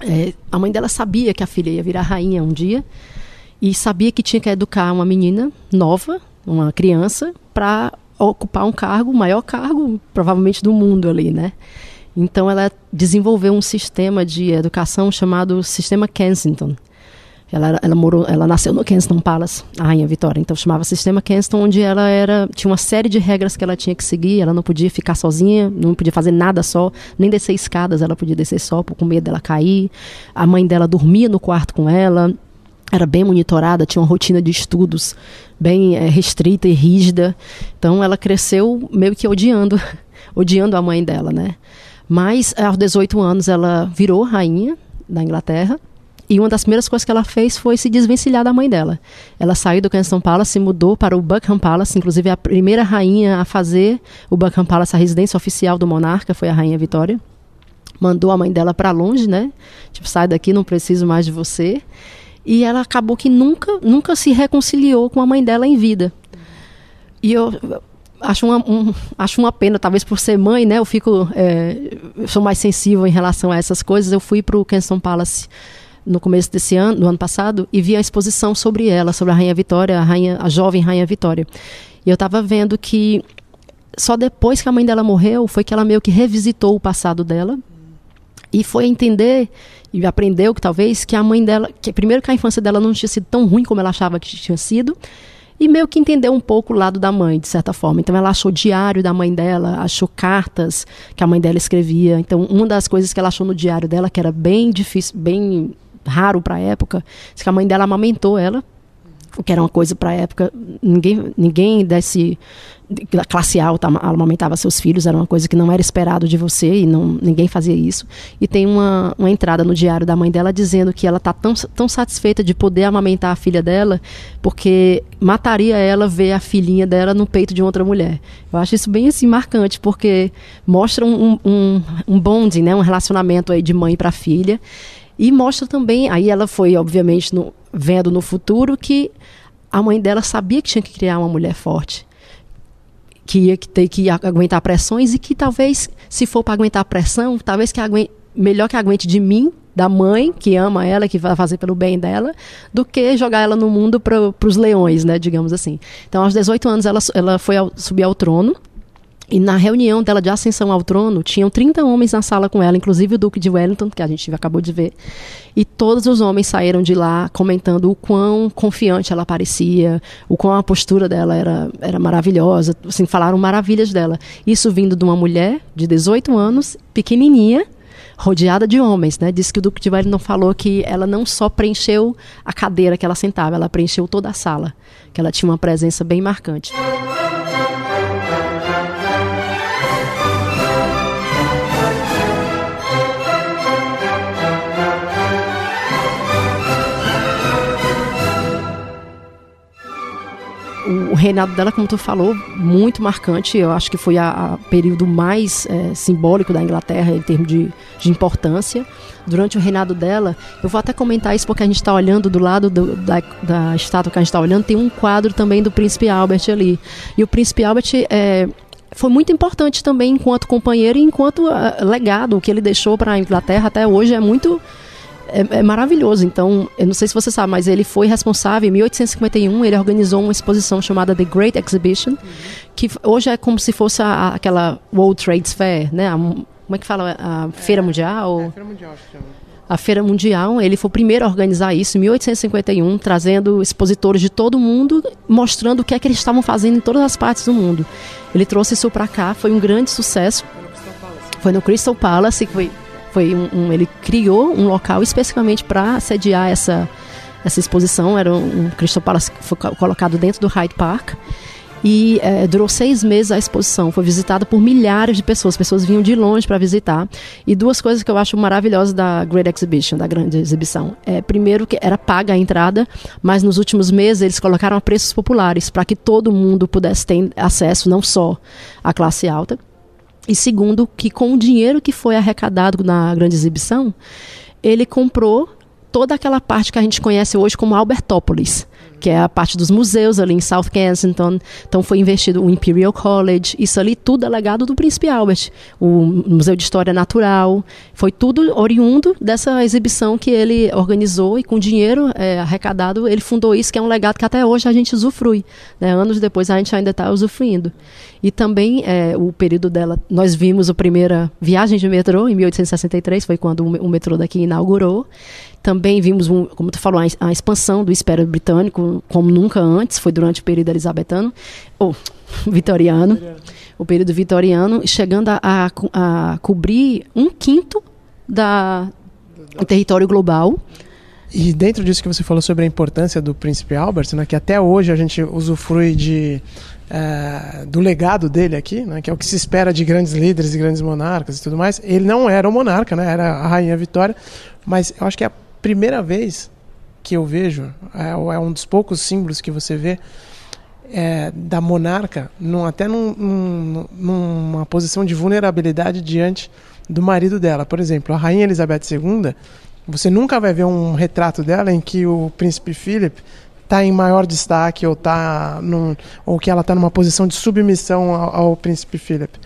é, a mãe dela sabia que a filha ia virar rainha um dia e sabia que tinha que educar uma menina nova, uma criança, para ocupar um cargo, o maior cargo provavelmente do mundo ali, né? Então ela desenvolveu um sistema de educação chamado Sistema Kensington, ela, ela, morou, ela nasceu no Kensington Palace, a Rainha Vitória. Então chamava Sistema Kensington, onde ela era tinha uma série de regras que ela tinha que seguir. Ela não podia ficar sozinha, não podia fazer nada só, nem descer escadas. Ela podia descer só com medo dela cair. A mãe dela dormia no quarto com ela. Era bem monitorada, tinha uma rotina de estudos bem é, restrita e rígida. Então ela cresceu meio que odiando, [LAUGHS] odiando a mãe dela, né? Mas aos 18 anos ela virou rainha da Inglaterra e uma das primeiras coisas que ela fez foi se desvencilhar da mãe dela. Ela saiu do Kensington Palace, se mudou para o Buckingham Palace, inclusive a primeira rainha a fazer o Buckingham Palace a residência oficial do monarca foi a rainha Vitória. Mandou a mãe dela para longe, né? Tipo, sai daqui, não preciso mais de você. E ela acabou que nunca, nunca se reconciliou com a mãe dela em vida. E eu acho uma, um, acho uma pena, talvez por ser mãe, né? Eu fico, é, eu sou mais sensível em relação a essas coisas. Eu fui para o Kensington Palace no começo desse ano, do ano passado, e vi a exposição sobre ela, sobre a Rainha Vitória, a, rainha, a jovem Rainha Vitória. E eu estava vendo que só depois que a mãe dela morreu foi que ela meio que revisitou o passado dela e foi entender e aprendeu que talvez que a mãe dela, que primeiro que a infância dela não tinha sido tão ruim como ela achava que tinha sido, e meio que entendeu um pouco o lado da mãe, de certa forma. Então ela achou diário da mãe dela, achou cartas que a mãe dela escrevia. Então uma das coisas que ela achou no diário dela que era bem difícil, bem raro para a época. Diz que a mãe dela amamentou ela, o que era uma coisa para a época. Ninguém, ninguém desse da classe alta amamentava seus filhos, era uma coisa que não era esperado de você e não, ninguém fazia isso. E tem uma, uma entrada no diário da mãe dela dizendo que ela está tão, tão satisfeita de poder amamentar a filha dela, porque mataria ela ver a filhinha dela no peito de outra mulher. Eu acho isso bem assim marcante, porque mostra um, um, um bonding, né, um relacionamento aí de mãe para filha. E mostra também, aí ela foi, obviamente, no, vendo no futuro que a mãe dela sabia que tinha que criar uma mulher forte. Que ia ter que aguentar pressões e que talvez, se for para aguentar pressão, talvez que aguente, melhor que aguente de mim, da mãe, que ama ela, que vai fazer pelo bem dela, do que jogar ela no mundo para os leões, né, digamos assim. Então, aos 18 anos, ela, ela foi ao, subir ao trono e na reunião dela de ascensão ao trono, tinham 30 homens na sala com ela, inclusive o Duque de Wellington, que a gente acabou de ver. E todos os homens saíram de lá comentando o quão confiante ela parecia, o quão a postura dela era, era maravilhosa, assim, falaram maravilhas dela. Isso vindo de uma mulher de 18 anos, pequenininha, rodeada de homens, né? Diz que o Duque de Wellington falou que ela não só preencheu a cadeira que ela sentava, ela preencheu toda a sala, que ela tinha uma presença bem marcante. Reinado dela, como tu falou, muito marcante. Eu acho que foi o período mais é, simbólico da Inglaterra em termos de, de, importância. Durante o reinado dela, eu vou até comentar isso porque a gente está olhando do lado do, da, da, estátua que a gente está olhando, tem um quadro também do príncipe Albert ali. E o príncipe Albert é, foi muito importante também enquanto companheiro e enquanto uh, legado. O que ele deixou para a Inglaterra até hoje é muito é, é, maravilhoso. Então, eu não sei se você sabe, mas ele foi responsável, em 1851, ele organizou uma exposição chamada The Great Exhibition, que hoje é como se fosse a, aquela World Trade Fair, né? A, como é que fala? A Feira Mundial? É, a Feira Mundial, acho que chama a Feira Mundial. Ele foi o primeiro a organizar isso em 1851, trazendo expositores de todo o mundo, mostrando o que é que eles estavam fazendo em todas as partes do mundo. Ele trouxe isso para cá, foi um grande sucesso. Foi no Crystal Palace, que foi foi um, um, ele criou um local especificamente para sediar essa, essa exposição. Era um, um Crystal Palace foi colocado dentro do Hyde Park. E é, durou seis meses a exposição. Foi visitada por milhares de pessoas. Pessoas vinham de longe para visitar. E duas coisas que eu acho maravilhosas da Great Exhibition, da grande exibição. É, primeiro, que era paga a entrada, mas nos últimos meses eles colocaram a preços populares para que todo mundo pudesse ter acesso, não só a classe alta. E segundo, que com o dinheiro que foi arrecadado na grande exibição, ele comprou toda aquela parte que a gente conhece hoje como Albertópolis que é a parte dos museus ali em South Kensington. Então foi investido o Imperial College, isso ali tudo é legado do Príncipe Albert. O Museu de História Natural, foi tudo oriundo dessa exibição que ele organizou e com dinheiro é, arrecadado ele fundou isso, que é um legado que até hoje a gente usufrui. Né? Anos depois a gente ainda está usufruindo. E também é, o período dela, nós vimos a primeira viagem de metrô em 1863, foi quando o metrô daqui inaugurou. Também vimos, um, como tu falou, a, a expansão do Espera Britânico como nunca antes, foi durante o período elizabetano, ou [LAUGHS] vitoriano, o período vitoriano, chegando a, a, a cobrir um quinto da, do território global. E dentro disso que você falou sobre a importância do príncipe Albert, né, que até hoje a gente usufrui de, é, do legado dele aqui, né, que é o que se espera de grandes líderes e grandes monarcas e tudo mais. Ele não era o monarca, né, era a rainha Vitória, mas eu acho que é a primeira vez que eu vejo, é, é um dos poucos símbolos que você vê é, da monarca, num, até num, num, numa posição de vulnerabilidade diante do marido dela. Por exemplo, a rainha Elizabeth II, você nunca vai ver um retrato dela em que o príncipe Philip está em maior destaque ou tá num, ou que ela está numa posição de submissão ao, ao príncipe Philip.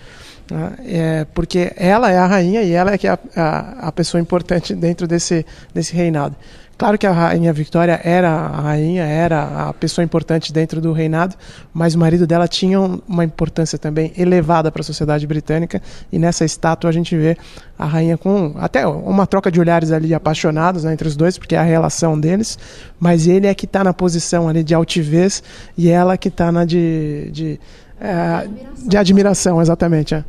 Né? É, porque ela é a rainha e ela é que é a, a, a, pessoa importante dentro desse, desse reinado. Claro que a rainha Victoria era a rainha, era a pessoa importante dentro do reinado, mas o marido dela tinha uma importância também elevada para a sociedade britânica e nessa estátua a gente vê a rainha com até uma troca de olhares ali apaixonados né, entre os dois, porque é a relação deles, mas ele é que está na posição ali de altivez e ela que está na de, de é, de admiração, exatamente. É.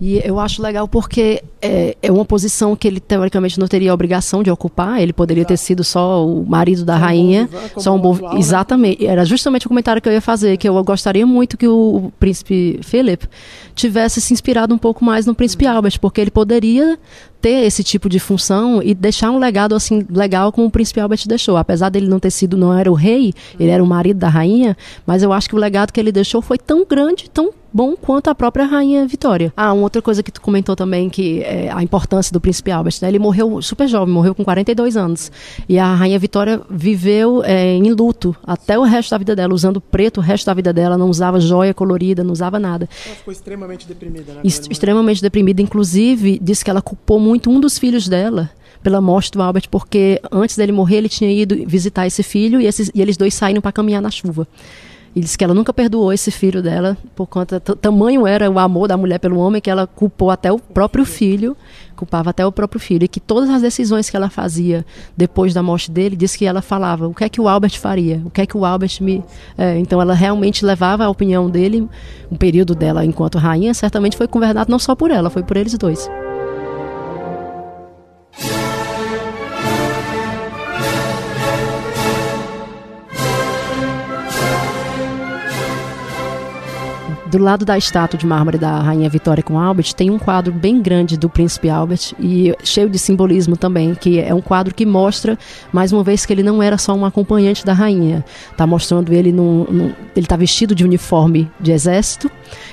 E eu acho legal porque é, é, uma posição que ele teoricamente não teria a obrigação de ocupar. Ele poderia Exato. ter sido só o marido da só rainha, um só um bom, né? exatamente. Era justamente o comentário que eu ia fazer, que eu gostaria muito que o, príncipe Philip tivesse se inspirado um pouco mais no príncipe Albert, porque ele poderia ter esse tipo de função e deixar um legado assim legal como o príncipe Albert deixou. Apesar dele não ter sido, não era o rei, ele era o marido da rainha, mas eu acho que o legado que ele deixou foi tão grande, tão bom quanto a própria rainha Vitória. Ah, uma outra coisa que tu comentou também que é a importância do príncipe Albert, né? Ele morreu super jovem, morreu com 42 anos. E a rainha Vitória viveu é, em luto até o resto da vida dela, usando preto o resto da vida dela, não usava joia colorida, não usava nada. Ela ficou extremamente deprimida, né? extremamente deprimida, inclusive disse que ela culpou muito um dos filhos dela pela morte do Albert, porque antes dele morrer ele tinha ido visitar esse filho e, esses, e eles dois saíram para caminhar na chuva. E disse que ela nunca perdoou esse filho dela, por conta. Tamanho era o amor da mulher pelo homem que ela culpou até o próprio filho, culpava até o próprio filho. E que todas as decisões que ela fazia depois da morte dele, disse que ela falava: o que é que o Albert faria? O que é que o Albert me. É, então ela realmente levava a opinião dele, o período dela enquanto rainha, certamente foi governado não só por ela, foi por eles dois. Do lado da estátua de mármore da Rainha Vitória com Albert, tem um quadro bem grande do Príncipe Albert e cheio de simbolismo também, que é um quadro que mostra, mais uma vez, que ele não era só um acompanhante da rainha. Está mostrando ele num, num ele está vestido de uniforme de exército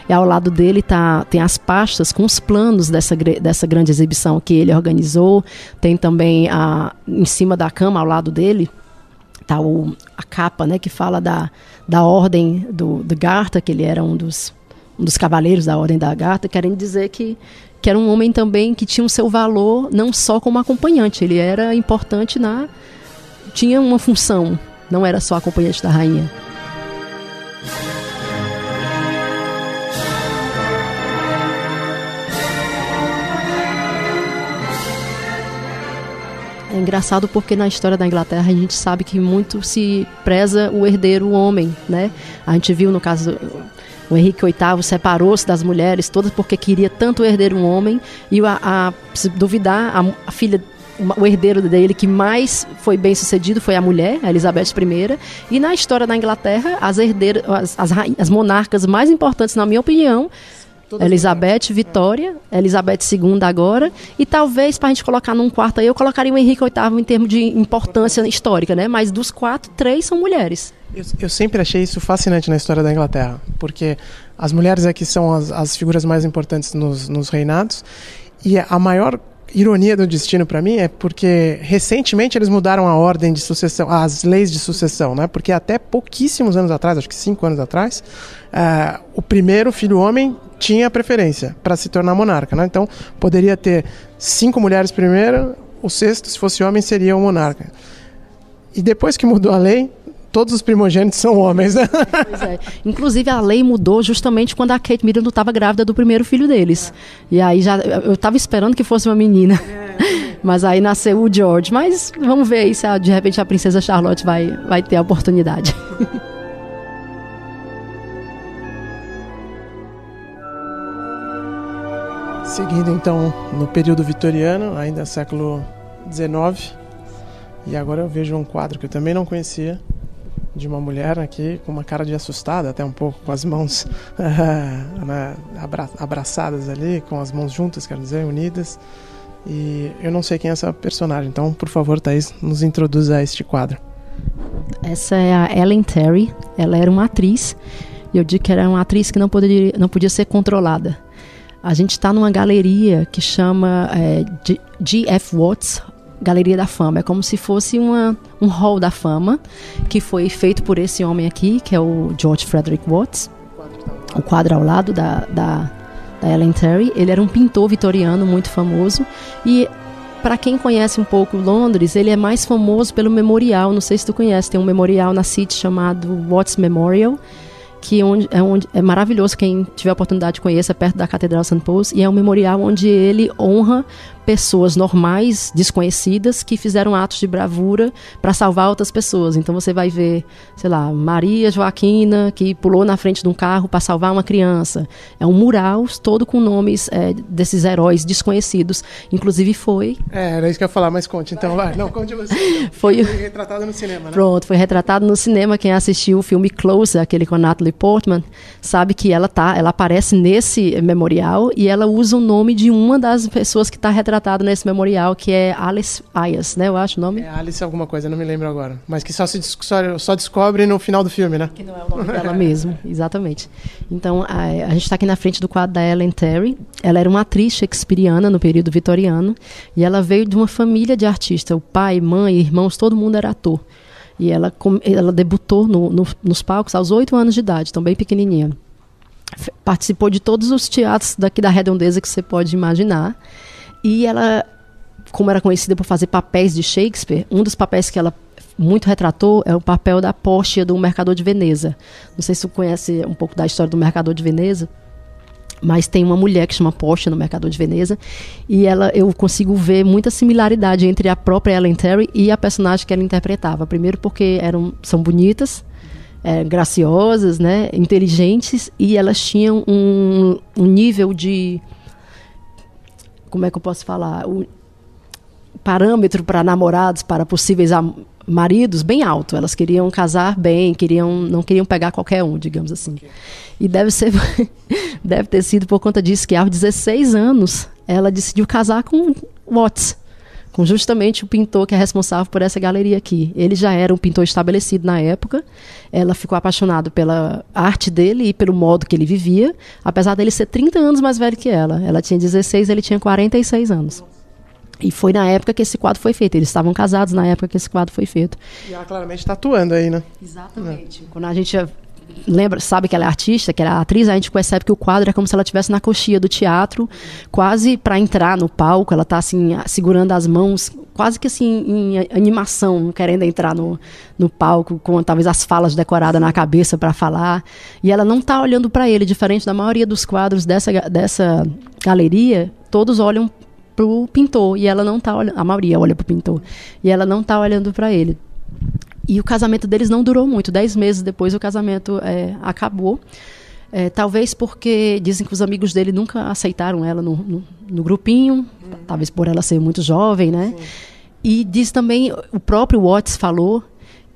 e ao lado dele tá, tem as pastas com os planos dessa, dessa grande exibição que ele organizou. Tem também a, em cima da cama, ao lado dele, tá o, a capa né, que fala da, da ordem do, do Garta, que ele era um dos, um dos cavaleiros da ordem da Garta, querendo dizer que, que era um homem também que tinha o seu valor não só como acompanhante, ele era importante na. tinha uma função, não era só acompanhante da rainha. Engraçado porque na história da Inglaterra a gente sabe que muito se preza o herdeiro o homem, né? A gente viu no caso o Henrique VIII separou-se das mulheres todas porque queria tanto o herdeiro um homem e a, a se duvidar a, a filha o herdeiro dele que mais foi bem sucedido foi a mulher, a Elizabeth I. E na história da Inglaterra, as herdeiras, as, as, as monarcas mais importantes, na minha opinião, Todas Elizabeth, Vitória, Elizabeth II agora, e talvez para a gente colocar num quarto aí, eu colocaria o Henrique VIII em termos de importância histórica, né? Mas dos quatro, três são mulheres. Eu, eu sempre achei isso fascinante na história da Inglaterra, porque as mulheres aqui são as, as figuras mais importantes nos, nos reinados, e a maior ironia do destino para mim é porque recentemente eles mudaram a ordem de sucessão, as leis de sucessão, né? Porque até pouquíssimos anos atrás, acho que cinco anos atrás, uh, o primeiro filho homem tinha preferência para se tornar monarca, né? Então poderia ter cinco mulheres primeiro, o sexto, se fosse homem, seria o monarca. E depois que mudou a lei, todos os primogênitos são homens, né? Pois é. Inclusive a lei mudou justamente quando a Kate Middleton estava grávida do primeiro filho deles. É. E aí já eu estava esperando que fosse uma menina. É. [LAUGHS] Mas aí nasceu o George. Mas vamos ver aí se a, de repente a princesa Charlotte vai, vai ter a oportunidade. [LAUGHS] Seguindo então no período vitoriano, ainda século XIX, e agora eu vejo um quadro que eu também não conhecia, de uma mulher aqui com uma cara de assustada, até um pouco, com as mãos [LAUGHS] né, abra abraçadas ali, com as mãos juntas, quero dizer, unidas. E eu não sei quem é essa personagem, então, por favor, Thaís, nos introduza a este quadro. Essa é a Ellen Terry. Ela era uma atriz, e eu digo que era uma atriz que não podia, não podia ser controlada. A gente está numa galeria que chama é, G.F. Watts Galeria da Fama. É como se fosse uma, um hall da fama que foi feito por esse homem aqui, que é o George Frederick Watts. O quadro ao lado da, da, da Ellen Terry. Ele era um pintor vitoriano muito famoso e para quem conhece um pouco Londres, ele é mais famoso pelo memorial. Não sei se tu conhece, tem um memorial na City chamado Watts Memorial, que onde, é, onde, é maravilhoso. Quem tiver a oportunidade de conhecer, é perto da Catedral St. Paul's, e é um memorial onde ele honra pessoas normais, desconhecidas, que fizeram atos de bravura para salvar outras pessoas. Então você vai ver, sei lá, Maria Joaquina, que pulou na frente de um carro para salvar uma criança. É um mural todo com nomes é, desses heróis desconhecidos. Inclusive foi. É, era isso que eu ia falar, mas conte então, vai. Não, conte você. [LAUGHS] Foi... foi retratado no cinema, né? Pronto, foi retratado no cinema. Quem assistiu o filme Close, aquele com a Natalie Portman, sabe que ela tá, ela aparece nesse memorial e ela usa o nome de uma das pessoas que está retratada retratado nesse memorial, que é Alice Ayas, né? Eu acho o nome. É Alice alguma coisa, não me lembro agora. Mas que só se só, só descobre no final do filme, né? Que não é o nome dela mesmo, [LAUGHS] exatamente. Então, a, a gente está aqui na frente do quadro da Ellen Terry. Ela era uma atriz shakespeariana no período vitoriano e ela veio de uma família de artistas. O pai, mãe, irmãos, todo mundo era ator. E ela, ela debutou no, no, nos palcos aos oito anos de idade, então bem pequenininha. Participou de todos os teatros daqui da redondeza que você pode imaginar. E ela, como era conhecida por fazer papéis de Shakespeare, um dos papéis que ela muito retratou é o papel da Portia do Mercador de Veneza. Não sei se você conhece um pouco da história do Mercador de Veneza, mas tem uma mulher que chama Portia no Mercador de Veneza e ela eu consigo ver muita similaridade entre a própria Ellen Terry e a personagem que ela interpretava. Primeiro porque eram são bonitas, é, graciosas, né, inteligentes e elas tinham um, um nível de como é que eu posso falar? O parâmetro para namorados, para possíveis maridos bem alto. Elas queriam casar bem, queriam não queriam pegar qualquer um, digamos assim. Okay. E deve ser [LAUGHS] deve ter sido por conta disso que aos 16 anos ela decidiu casar com Watts, com justamente o pintor que é responsável por essa galeria aqui. Ele já era um pintor estabelecido na época. Ela ficou apaixonada pela arte dele e pelo modo que ele vivia, apesar dele ser 30 anos mais velho que ela. Ela tinha 16, ele tinha 46 anos. E foi na época que esse quadro foi feito. Eles estavam casados na época que esse quadro foi feito. E ela claramente está atuando aí, né? Exatamente. É. Quando a gente lembra, sabe que ela é artista, que ela é atriz, a gente percebe que o quadro é como se ela estivesse na coxia do teatro, quase para entrar no palco, ela está assim segurando as mãos, quase que assim em animação, querendo entrar no, no palco com talvez as falas decoradas na cabeça para falar, e ela não está olhando para ele, diferente da maioria dos quadros dessa dessa galeria, todos olham pro pintor. E ela não tá olhando, a maioria olha pro pintor. E ela não tá olhando para ele. E o casamento deles não durou muito, dez meses depois o casamento é, acabou. É, talvez porque dizem que os amigos dele nunca aceitaram ela no, no, no grupinho, hum. talvez por ela ser muito jovem, né? Sim. E diz também, o próprio Watts falou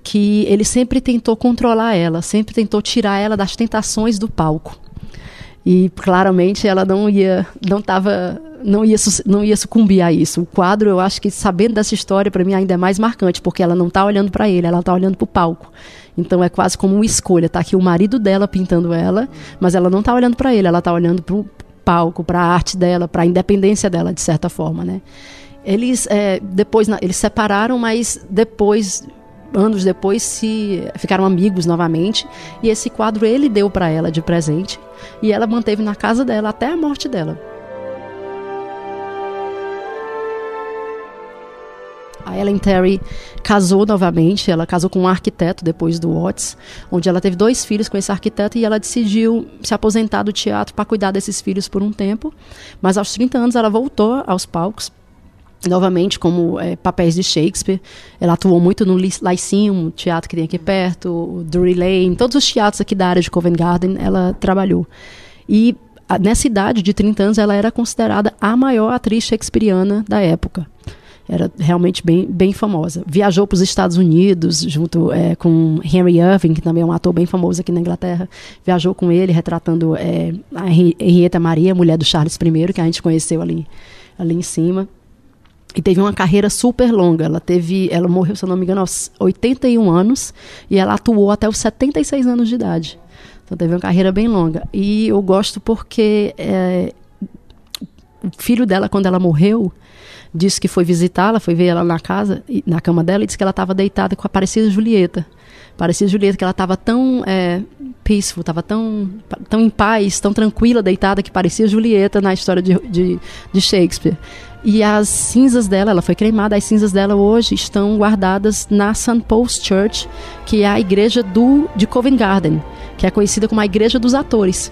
que ele sempre tentou controlar ela, sempre tentou tirar ela das tentações do palco e claramente ela não ia não tava não ia não ia sucumbir a isso. O quadro, eu acho que sabendo dessa história para mim ainda é mais marcante, porque ela não está olhando para ele, ela está olhando para o palco. Então é quase como uma escolha, tá aqui o marido dela pintando ela, mas ela não está olhando para ele, ela está olhando para o palco, para a arte dela, para a independência dela de certa forma, né? Eles é, depois eles separaram, mas depois anos depois se ficaram amigos novamente e esse quadro ele deu para ela de presente e ela manteve na casa dela até a morte dela. A Ellen Terry casou novamente, ela casou com um arquiteto depois do Watts, onde ela teve dois filhos com esse arquiteto e ela decidiu se aposentar do teatro para cuidar desses filhos por um tempo. Mas aos 30 anos ela voltou aos palcos novamente como é, papéis de Shakespeare. Ela atuou muito no Lyceum, teatro que tem aqui perto, o Drury Lane, todos os teatros aqui da área de Covent Garden, ela trabalhou. E a, nessa idade de 30 anos, ela era considerada a maior atriz shakespeariana da época. Era realmente bem, bem famosa. Viajou para os Estados Unidos junto é, com Henry Irving, que também é um ator bem famoso aqui na Inglaterra. Viajou com ele, retratando é, a Henrietta Maria, mulher do Charles I, que a gente conheceu ali, ali em cima e teve uma carreira super longa. Ela teve, ela morreu, se eu não me engano, aos 81 anos e ela atuou até os 76 anos de idade. Então teve uma carreira bem longa. E eu gosto porque é, o filho dela, quando ela morreu, disse que foi visitá-la, foi ver ela na casa, na cama dela, e disse que ela estava deitada com a parecida Julieta. Parecia Julieta que ela estava tão é, peaceful, estava tão, tão em paz, tão tranquila, deitada, que parecia Julieta na história de, de, de Shakespeare. E as cinzas dela, ela foi cremada, as cinzas dela hoje estão guardadas na St. Paul's Church, que é a igreja do, de Covent Garden, que é conhecida como a igreja dos atores.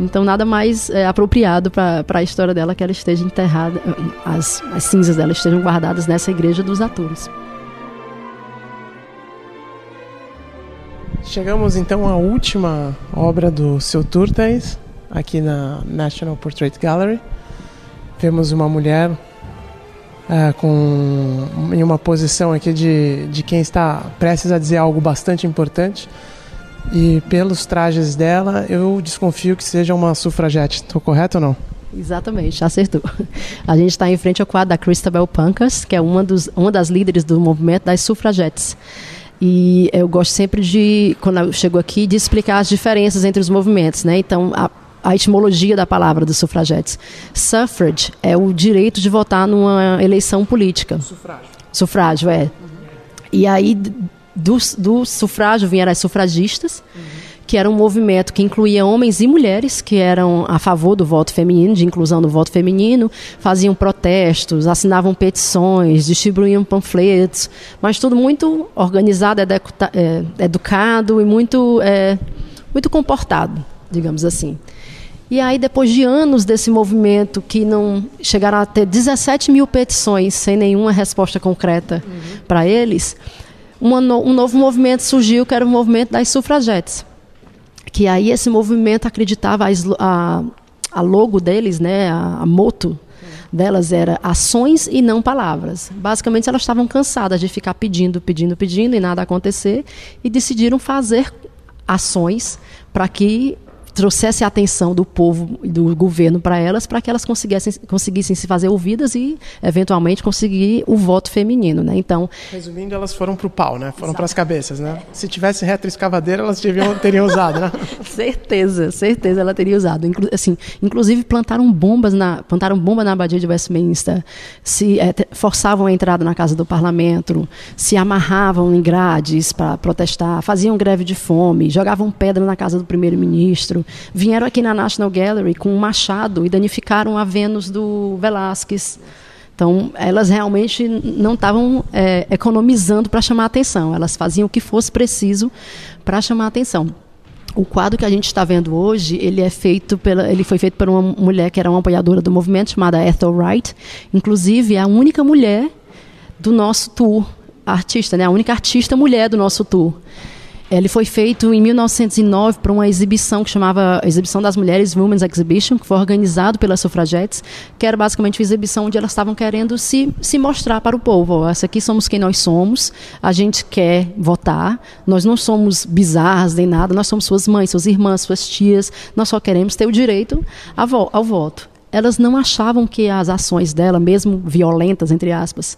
Então, nada mais é, apropriado para a história dela que ela esteja enterrada, as, as cinzas dela estejam guardadas nessa igreja dos atores. Chegamos então à última obra do seu Turtais, aqui na National Portrait Gallery. Vemos uma mulher é, com, em uma posição aqui de, de quem está prestes a dizer algo bastante importante. E pelos trajes dela, eu desconfio que seja uma sufragete. Estou correto ou não? Exatamente, acertou. A gente está em frente ao quadro da Christabel Pancas, que é uma, dos, uma das líderes do movimento das sufragetes. E eu gosto sempre de, quando eu chego aqui, de explicar as diferenças entre os movimentos, né? Então, a, a etimologia da palavra dos sufragetes. Suffrage é o direito de votar numa eleição política. Sufrágio. Sufrágio, é. E aí, do, do sufrágio vieram as sufragistas, uhum. que era um movimento que incluía homens e mulheres que eram a favor do voto feminino, de inclusão do voto feminino, faziam protestos, assinavam petições, distribuíam panfletos, mas tudo muito organizado, é, educado e muito, é, muito comportado, digamos assim. E aí, depois de anos desse movimento, que não chegaram a ter 17 mil petições sem nenhuma resposta concreta uhum. para eles, no, um novo movimento surgiu, que era o movimento das sufragetes. Que aí esse movimento acreditava, a, a, a logo deles, né, a, a moto, delas era ações e não palavras. Basicamente, elas estavam cansadas de ficar pedindo, pedindo, pedindo e nada acontecer e decidiram fazer ações para que trouxesse a atenção do povo e do governo para elas, para que elas conseguissem, conseguissem se fazer ouvidas e, eventualmente, conseguir o voto feminino. Né? Então, Resumindo, elas foram para o pau, né? foram para as cabeças. Né? Se tivesse retroescavadeira, elas deviam, teriam usado. Né? [LAUGHS] certeza, certeza ela teria usado. Inclu assim, inclusive, plantaram bombas na, plantaram bomba na abadia de Westminster, se é, forçavam a entrada na casa do parlamento, se amarravam em grades para protestar, faziam greve de fome, jogavam pedra na casa do primeiro-ministro vieram aqui na National Gallery com um machado e danificaram a Vênus do Velázquez. Então, elas realmente não estavam é, economizando para chamar atenção, elas faziam o que fosse preciso para chamar atenção. O quadro que a gente está vendo hoje, ele é feito pela, ele foi feito por uma mulher que era uma apoiadora do movimento chamada Ethel Wright, inclusive é a única mulher do nosso tour artista, né? A única artista mulher do nosso tour. Ele foi feito em 1909 para uma exibição que chamava Exibição das Mulheres Women's Exhibition, que foi organizado pelas sufragettes, que era basicamente uma exibição onde elas estavam querendo se, se mostrar para o povo. Essa aqui somos quem nós somos, a gente quer votar, nós não somos bizarras nem nada, nós somos suas mães, suas irmãs, suas tias, nós só queremos ter o direito ao voto elas não achavam que as ações dela, mesmo violentas, entre aspas,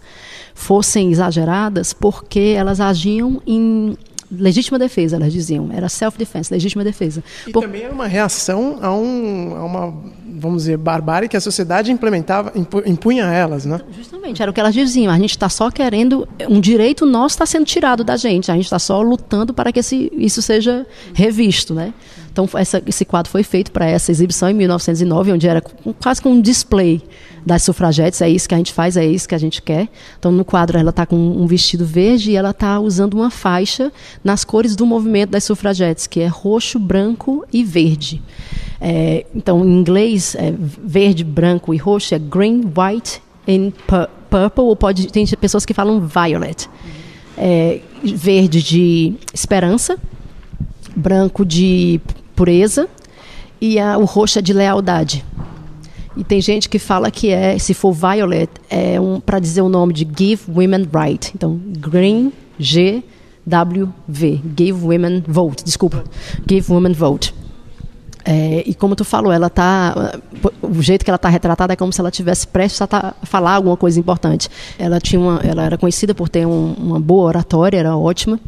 fossem exageradas, porque elas agiam em legítima defesa, elas diziam. Era self-defense, legítima defesa. E Por... também era uma reação a, um, a uma, vamos dizer, barbárie que a sociedade implementava, impunha a elas, né? Justamente, era o que elas diziam. A gente está só querendo, um direito nosso está sendo tirado da gente. A gente está só lutando para que esse, isso seja revisto, né? Então, essa, esse quadro foi feito para essa exibição em 1909, onde era quase como um display das sufragetes, é isso que a gente faz, é isso que a gente quer. Então, no quadro, ela está com um vestido verde e ela está usando uma faixa nas cores do movimento das sufragetes, que é roxo, branco e verde. É, então, em inglês, é verde, branco e roxo é green, white and purple, ou pode, tem pessoas que falam violet. É, verde de esperança, branco de pureza e a, o roxo é de lealdade. E tem gente que fala que é, se for violet, é um para dizer o nome de Give Women Right. Então, Green G W V, Give Women Vote. Desculpa, Give Women Vote. É, e como tu falou, ela tá o jeito que ela está retratada é como se ela tivesse prestes a tá, falar alguma coisa importante. Ela tinha uma, ela era conhecida por ter um, uma boa oratória, era ótima.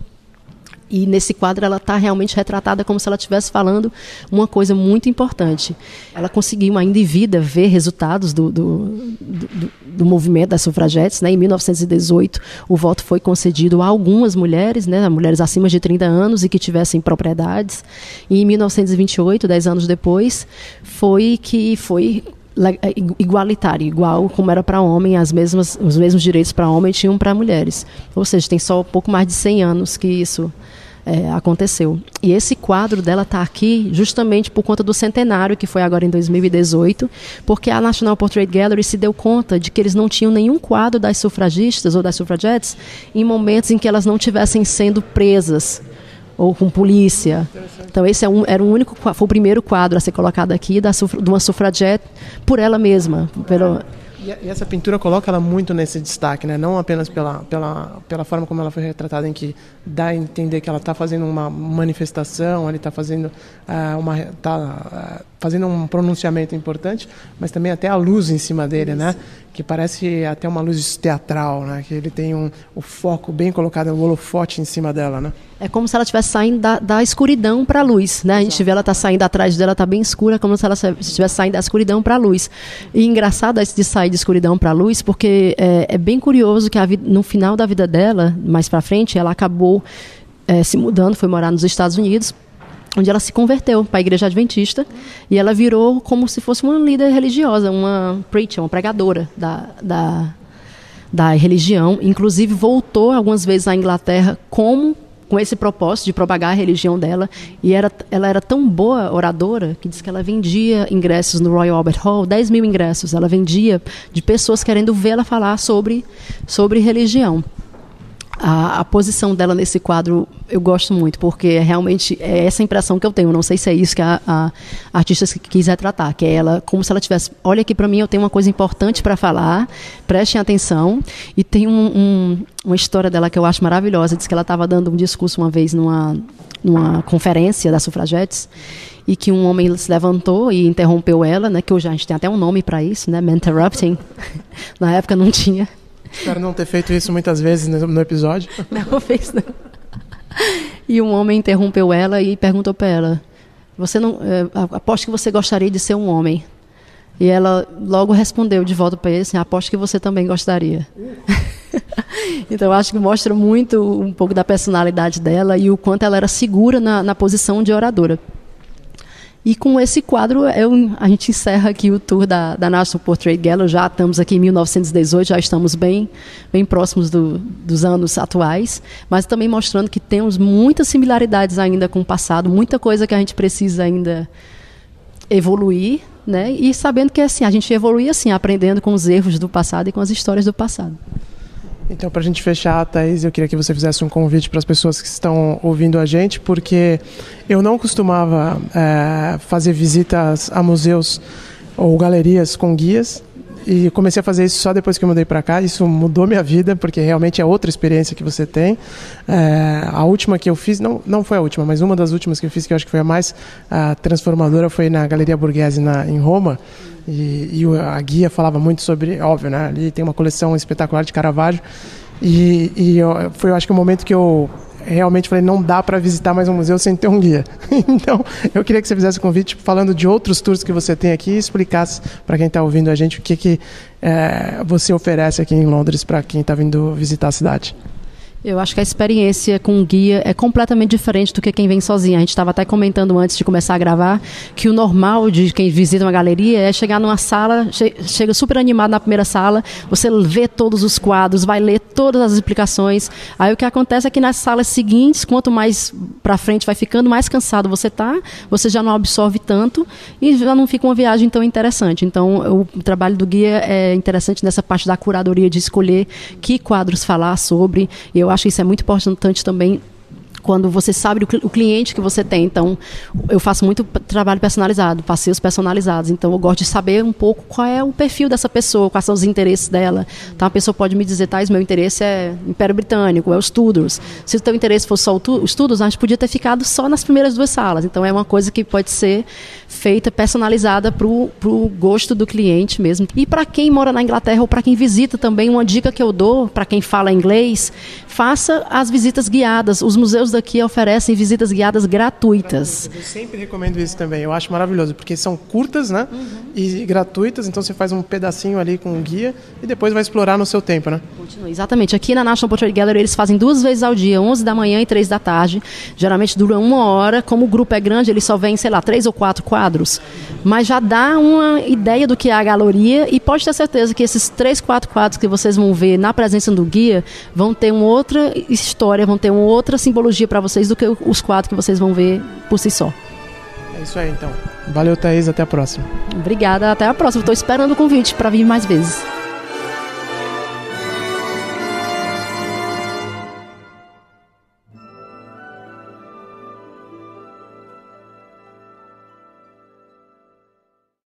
E nesse quadro ela está realmente retratada como se ela estivesse falando uma coisa muito importante. Ela conseguiu ainda em vida ver resultados do, do, do, do movimento das sufragetes. Né? Em 1918, o voto foi concedido a algumas mulheres, né? mulheres acima de 30 anos e que tivessem propriedades. E em 1928, dez anos depois, foi que foi é, igualitário, igual como era para homem, as mesmas, os mesmos direitos para homem tinham para mulheres. Ou seja, tem só pouco mais de 100 anos que isso é, aconteceu. E esse quadro dela está aqui justamente por conta do centenário, que foi agora em 2018, porque a National Portrait Gallery se deu conta de que eles não tinham nenhum quadro das sufragistas ou das sufragettes em momentos em que elas não tivessem sendo presas ou com polícia. Então esse é um, era o único foi o primeiro quadro a ser colocado aqui da de uma sufragette por ela mesma, pelo e, essa pintura coloca ela muito nesse destaque, né? Não apenas pela, pela, pela forma como ela foi retratada, em que dá a entender que ela está fazendo uma manifestação, ele está fazendo uh, uma tá, uh, fazendo um pronunciamento importante, mas também até a luz em cima dele, né? Isso. né? Que parece até uma luz teatral, né? Que ele tem um, o foco bem colocado, o holofote em cima dela, né? É como se ela estivesse saindo da, da escuridão para a luz, né? A gente vê ela tá saindo atrás dela, tá bem escura, como se ela estivesse saindo da escuridão para a luz. E engraçado de sair de escuridão para a luz, porque é, é, bem curioso que vida, no final da vida dela, mais para frente, ela acabou é, se mudando, foi morar nos Estados Unidos onde ela se converteu para a igreja adventista e ela virou como se fosse uma líder religiosa, uma preacher, uma pregadora da, da, da religião. Inclusive voltou algumas vezes à Inglaterra como com esse propósito de propagar a religião dela e era, ela era tão boa oradora que diz que ela vendia ingressos no Royal Albert Hall, 10 mil ingressos, ela vendia de pessoas querendo vê-la falar sobre, sobre religião. A, a, posição dela nesse quadro eu gosto muito, porque é realmente é essa impressão que eu tenho. Não sei se é isso que a, a artista quis retratar, que é ela como se ela tivesse, olha aqui para mim, eu tenho uma coisa importante para falar, prestem atenção. E tem um, um, uma história dela que eu acho maravilhosa. Diz que ela estava dando um discurso uma vez numa, numa conferência das sufragetes e que um homem se levantou e interrompeu ela, né? Que hoje a gente tem até um nome para isso, né? Interrupting. [LAUGHS] Na época não tinha. Espero não ter feito isso muitas vezes no episódio. [LAUGHS] Não fez não. E um homem interrompeu ela e perguntou para ela: "Você não? É, aposto que você gostaria de ser um homem." E ela logo respondeu de volta para ele assim: "Aposto que você também gostaria." [LAUGHS] então acho que mostra muito um pouco da personalidade dela e o quanto ela era segura na, na posição de oradora. E com esse quadro, eu, a gente encerra aqui o tour da, da National Portrait Gallery. Já estamos aqui em 1918, já estamos bem, bem próximos do, dos anos atuais, mas também mostrando que temos muitas similaridades ainda com o passado, muita coisa que a gente precisa ainda evoluir, né? E sabendo que assim, a gente evolui assim, aprendendo com os erros do passado e com as histórias do passado. Então, para a gente fechar, Thaís, eu queria que você fizesse um convite para as pessoas que estão ouvindo a gente, porque eu não costumava é, fazer visitas a museus ou galerias com guias, e comecei a fazer isso só depois que eu mudei para cá. Isso mudou minha vida, porque realmente é outra experiência que você tem. É, a última que eu fiz, não, não foi a última, mas uma das últimas que eu fiz, que eu acho que foi a mais a transformadora, foi na Galeria Borghese na, em Roma. E, e, a guia falava muito sobre, óbvio, né? Ali tem uma coleção espetacular de Caravaggio. E, e eu, foi, eu acho que o momento que eu realmente falei, não dá para visitar mais um museu sem ter um guia. [LAUGHS] então, eu queria que você fizesse o convite falando de outros tours que você tem aqui e explicasse para quem está ouvindo a gente o que, que é, você oferece aqui em Londres para quem está vindo visitar a cidade. Eu acho que a experiência com o guia é completamente diferente do que quem vem sozinho. A gente estava até comentando antes de começar a gravar que o normal de quem visita uma galeria é chegar numa sala, che chega super animado na primeira sala, você vê todos os quadros, vai ler todas as explicações. Aí o que acontece é que nas salas seguintes, quanto mais para frente vai ficando, mais cansado você tá, você já não absorve tanto e já não fica uma viagem tão interessante. Então, o trabalho do guia é interessante nessa parte da curadoria de escolher que quadros falar sobre. Eu acho que isso é muito importante também quando você sabe o, cliente que você tem. Então, eu faço muito trabalho personalizado, passeios personalizados. Então, eu gosto de saber um pouco qual é o perfil dessa pessoa, quais são os interesses dela. Então, a pessoa pode me dizer, Tais, meu interesse é Império Britânico, é os Tudors. Se o teu interesse fosse só os Tudors, a gente podia ter ficado só nas primeiras duas salas. Então, é uma coisa que pode ser feita, personalizada para o gosto do cliente mesmo. E para quem mora na Inglaterra ou para quem visita também, uma dica que eu dou para quem fala inglês, faça as visitas guiadas. Os museus daqui oferecem visitas guiadas gratuitas. Eu sempre recomendo isso também. Eu acho maravilhoso, porque são curtas, né? Uhum. E gratuitas, então você faz um pedacinho ali com o guia e depois vai explorar no seu tempo, né? Continua. Exatamente. Aqui na National Portrait Gallery eles fazem duas vezes ao dia, 11 da manhã e 3 da tarde. Geralmente dura uma hora. Como o grupo é grande, eles só vêm, sei lá, três ou quatro quadros. Mas já dá uma ideia do que é a galeria e pode ter certeza que esses três, quatro quadros que vocês vão ver na presença do guia vão ter uma outra história, vão ter uma outra simbologia para vocês do que os quatro que vocês vão ver por si só. É isso aí, então. Valeu, Thaís. Até a próxima. Obrigada. Até a próxima. Estou esperando o convite para vir mais vezes.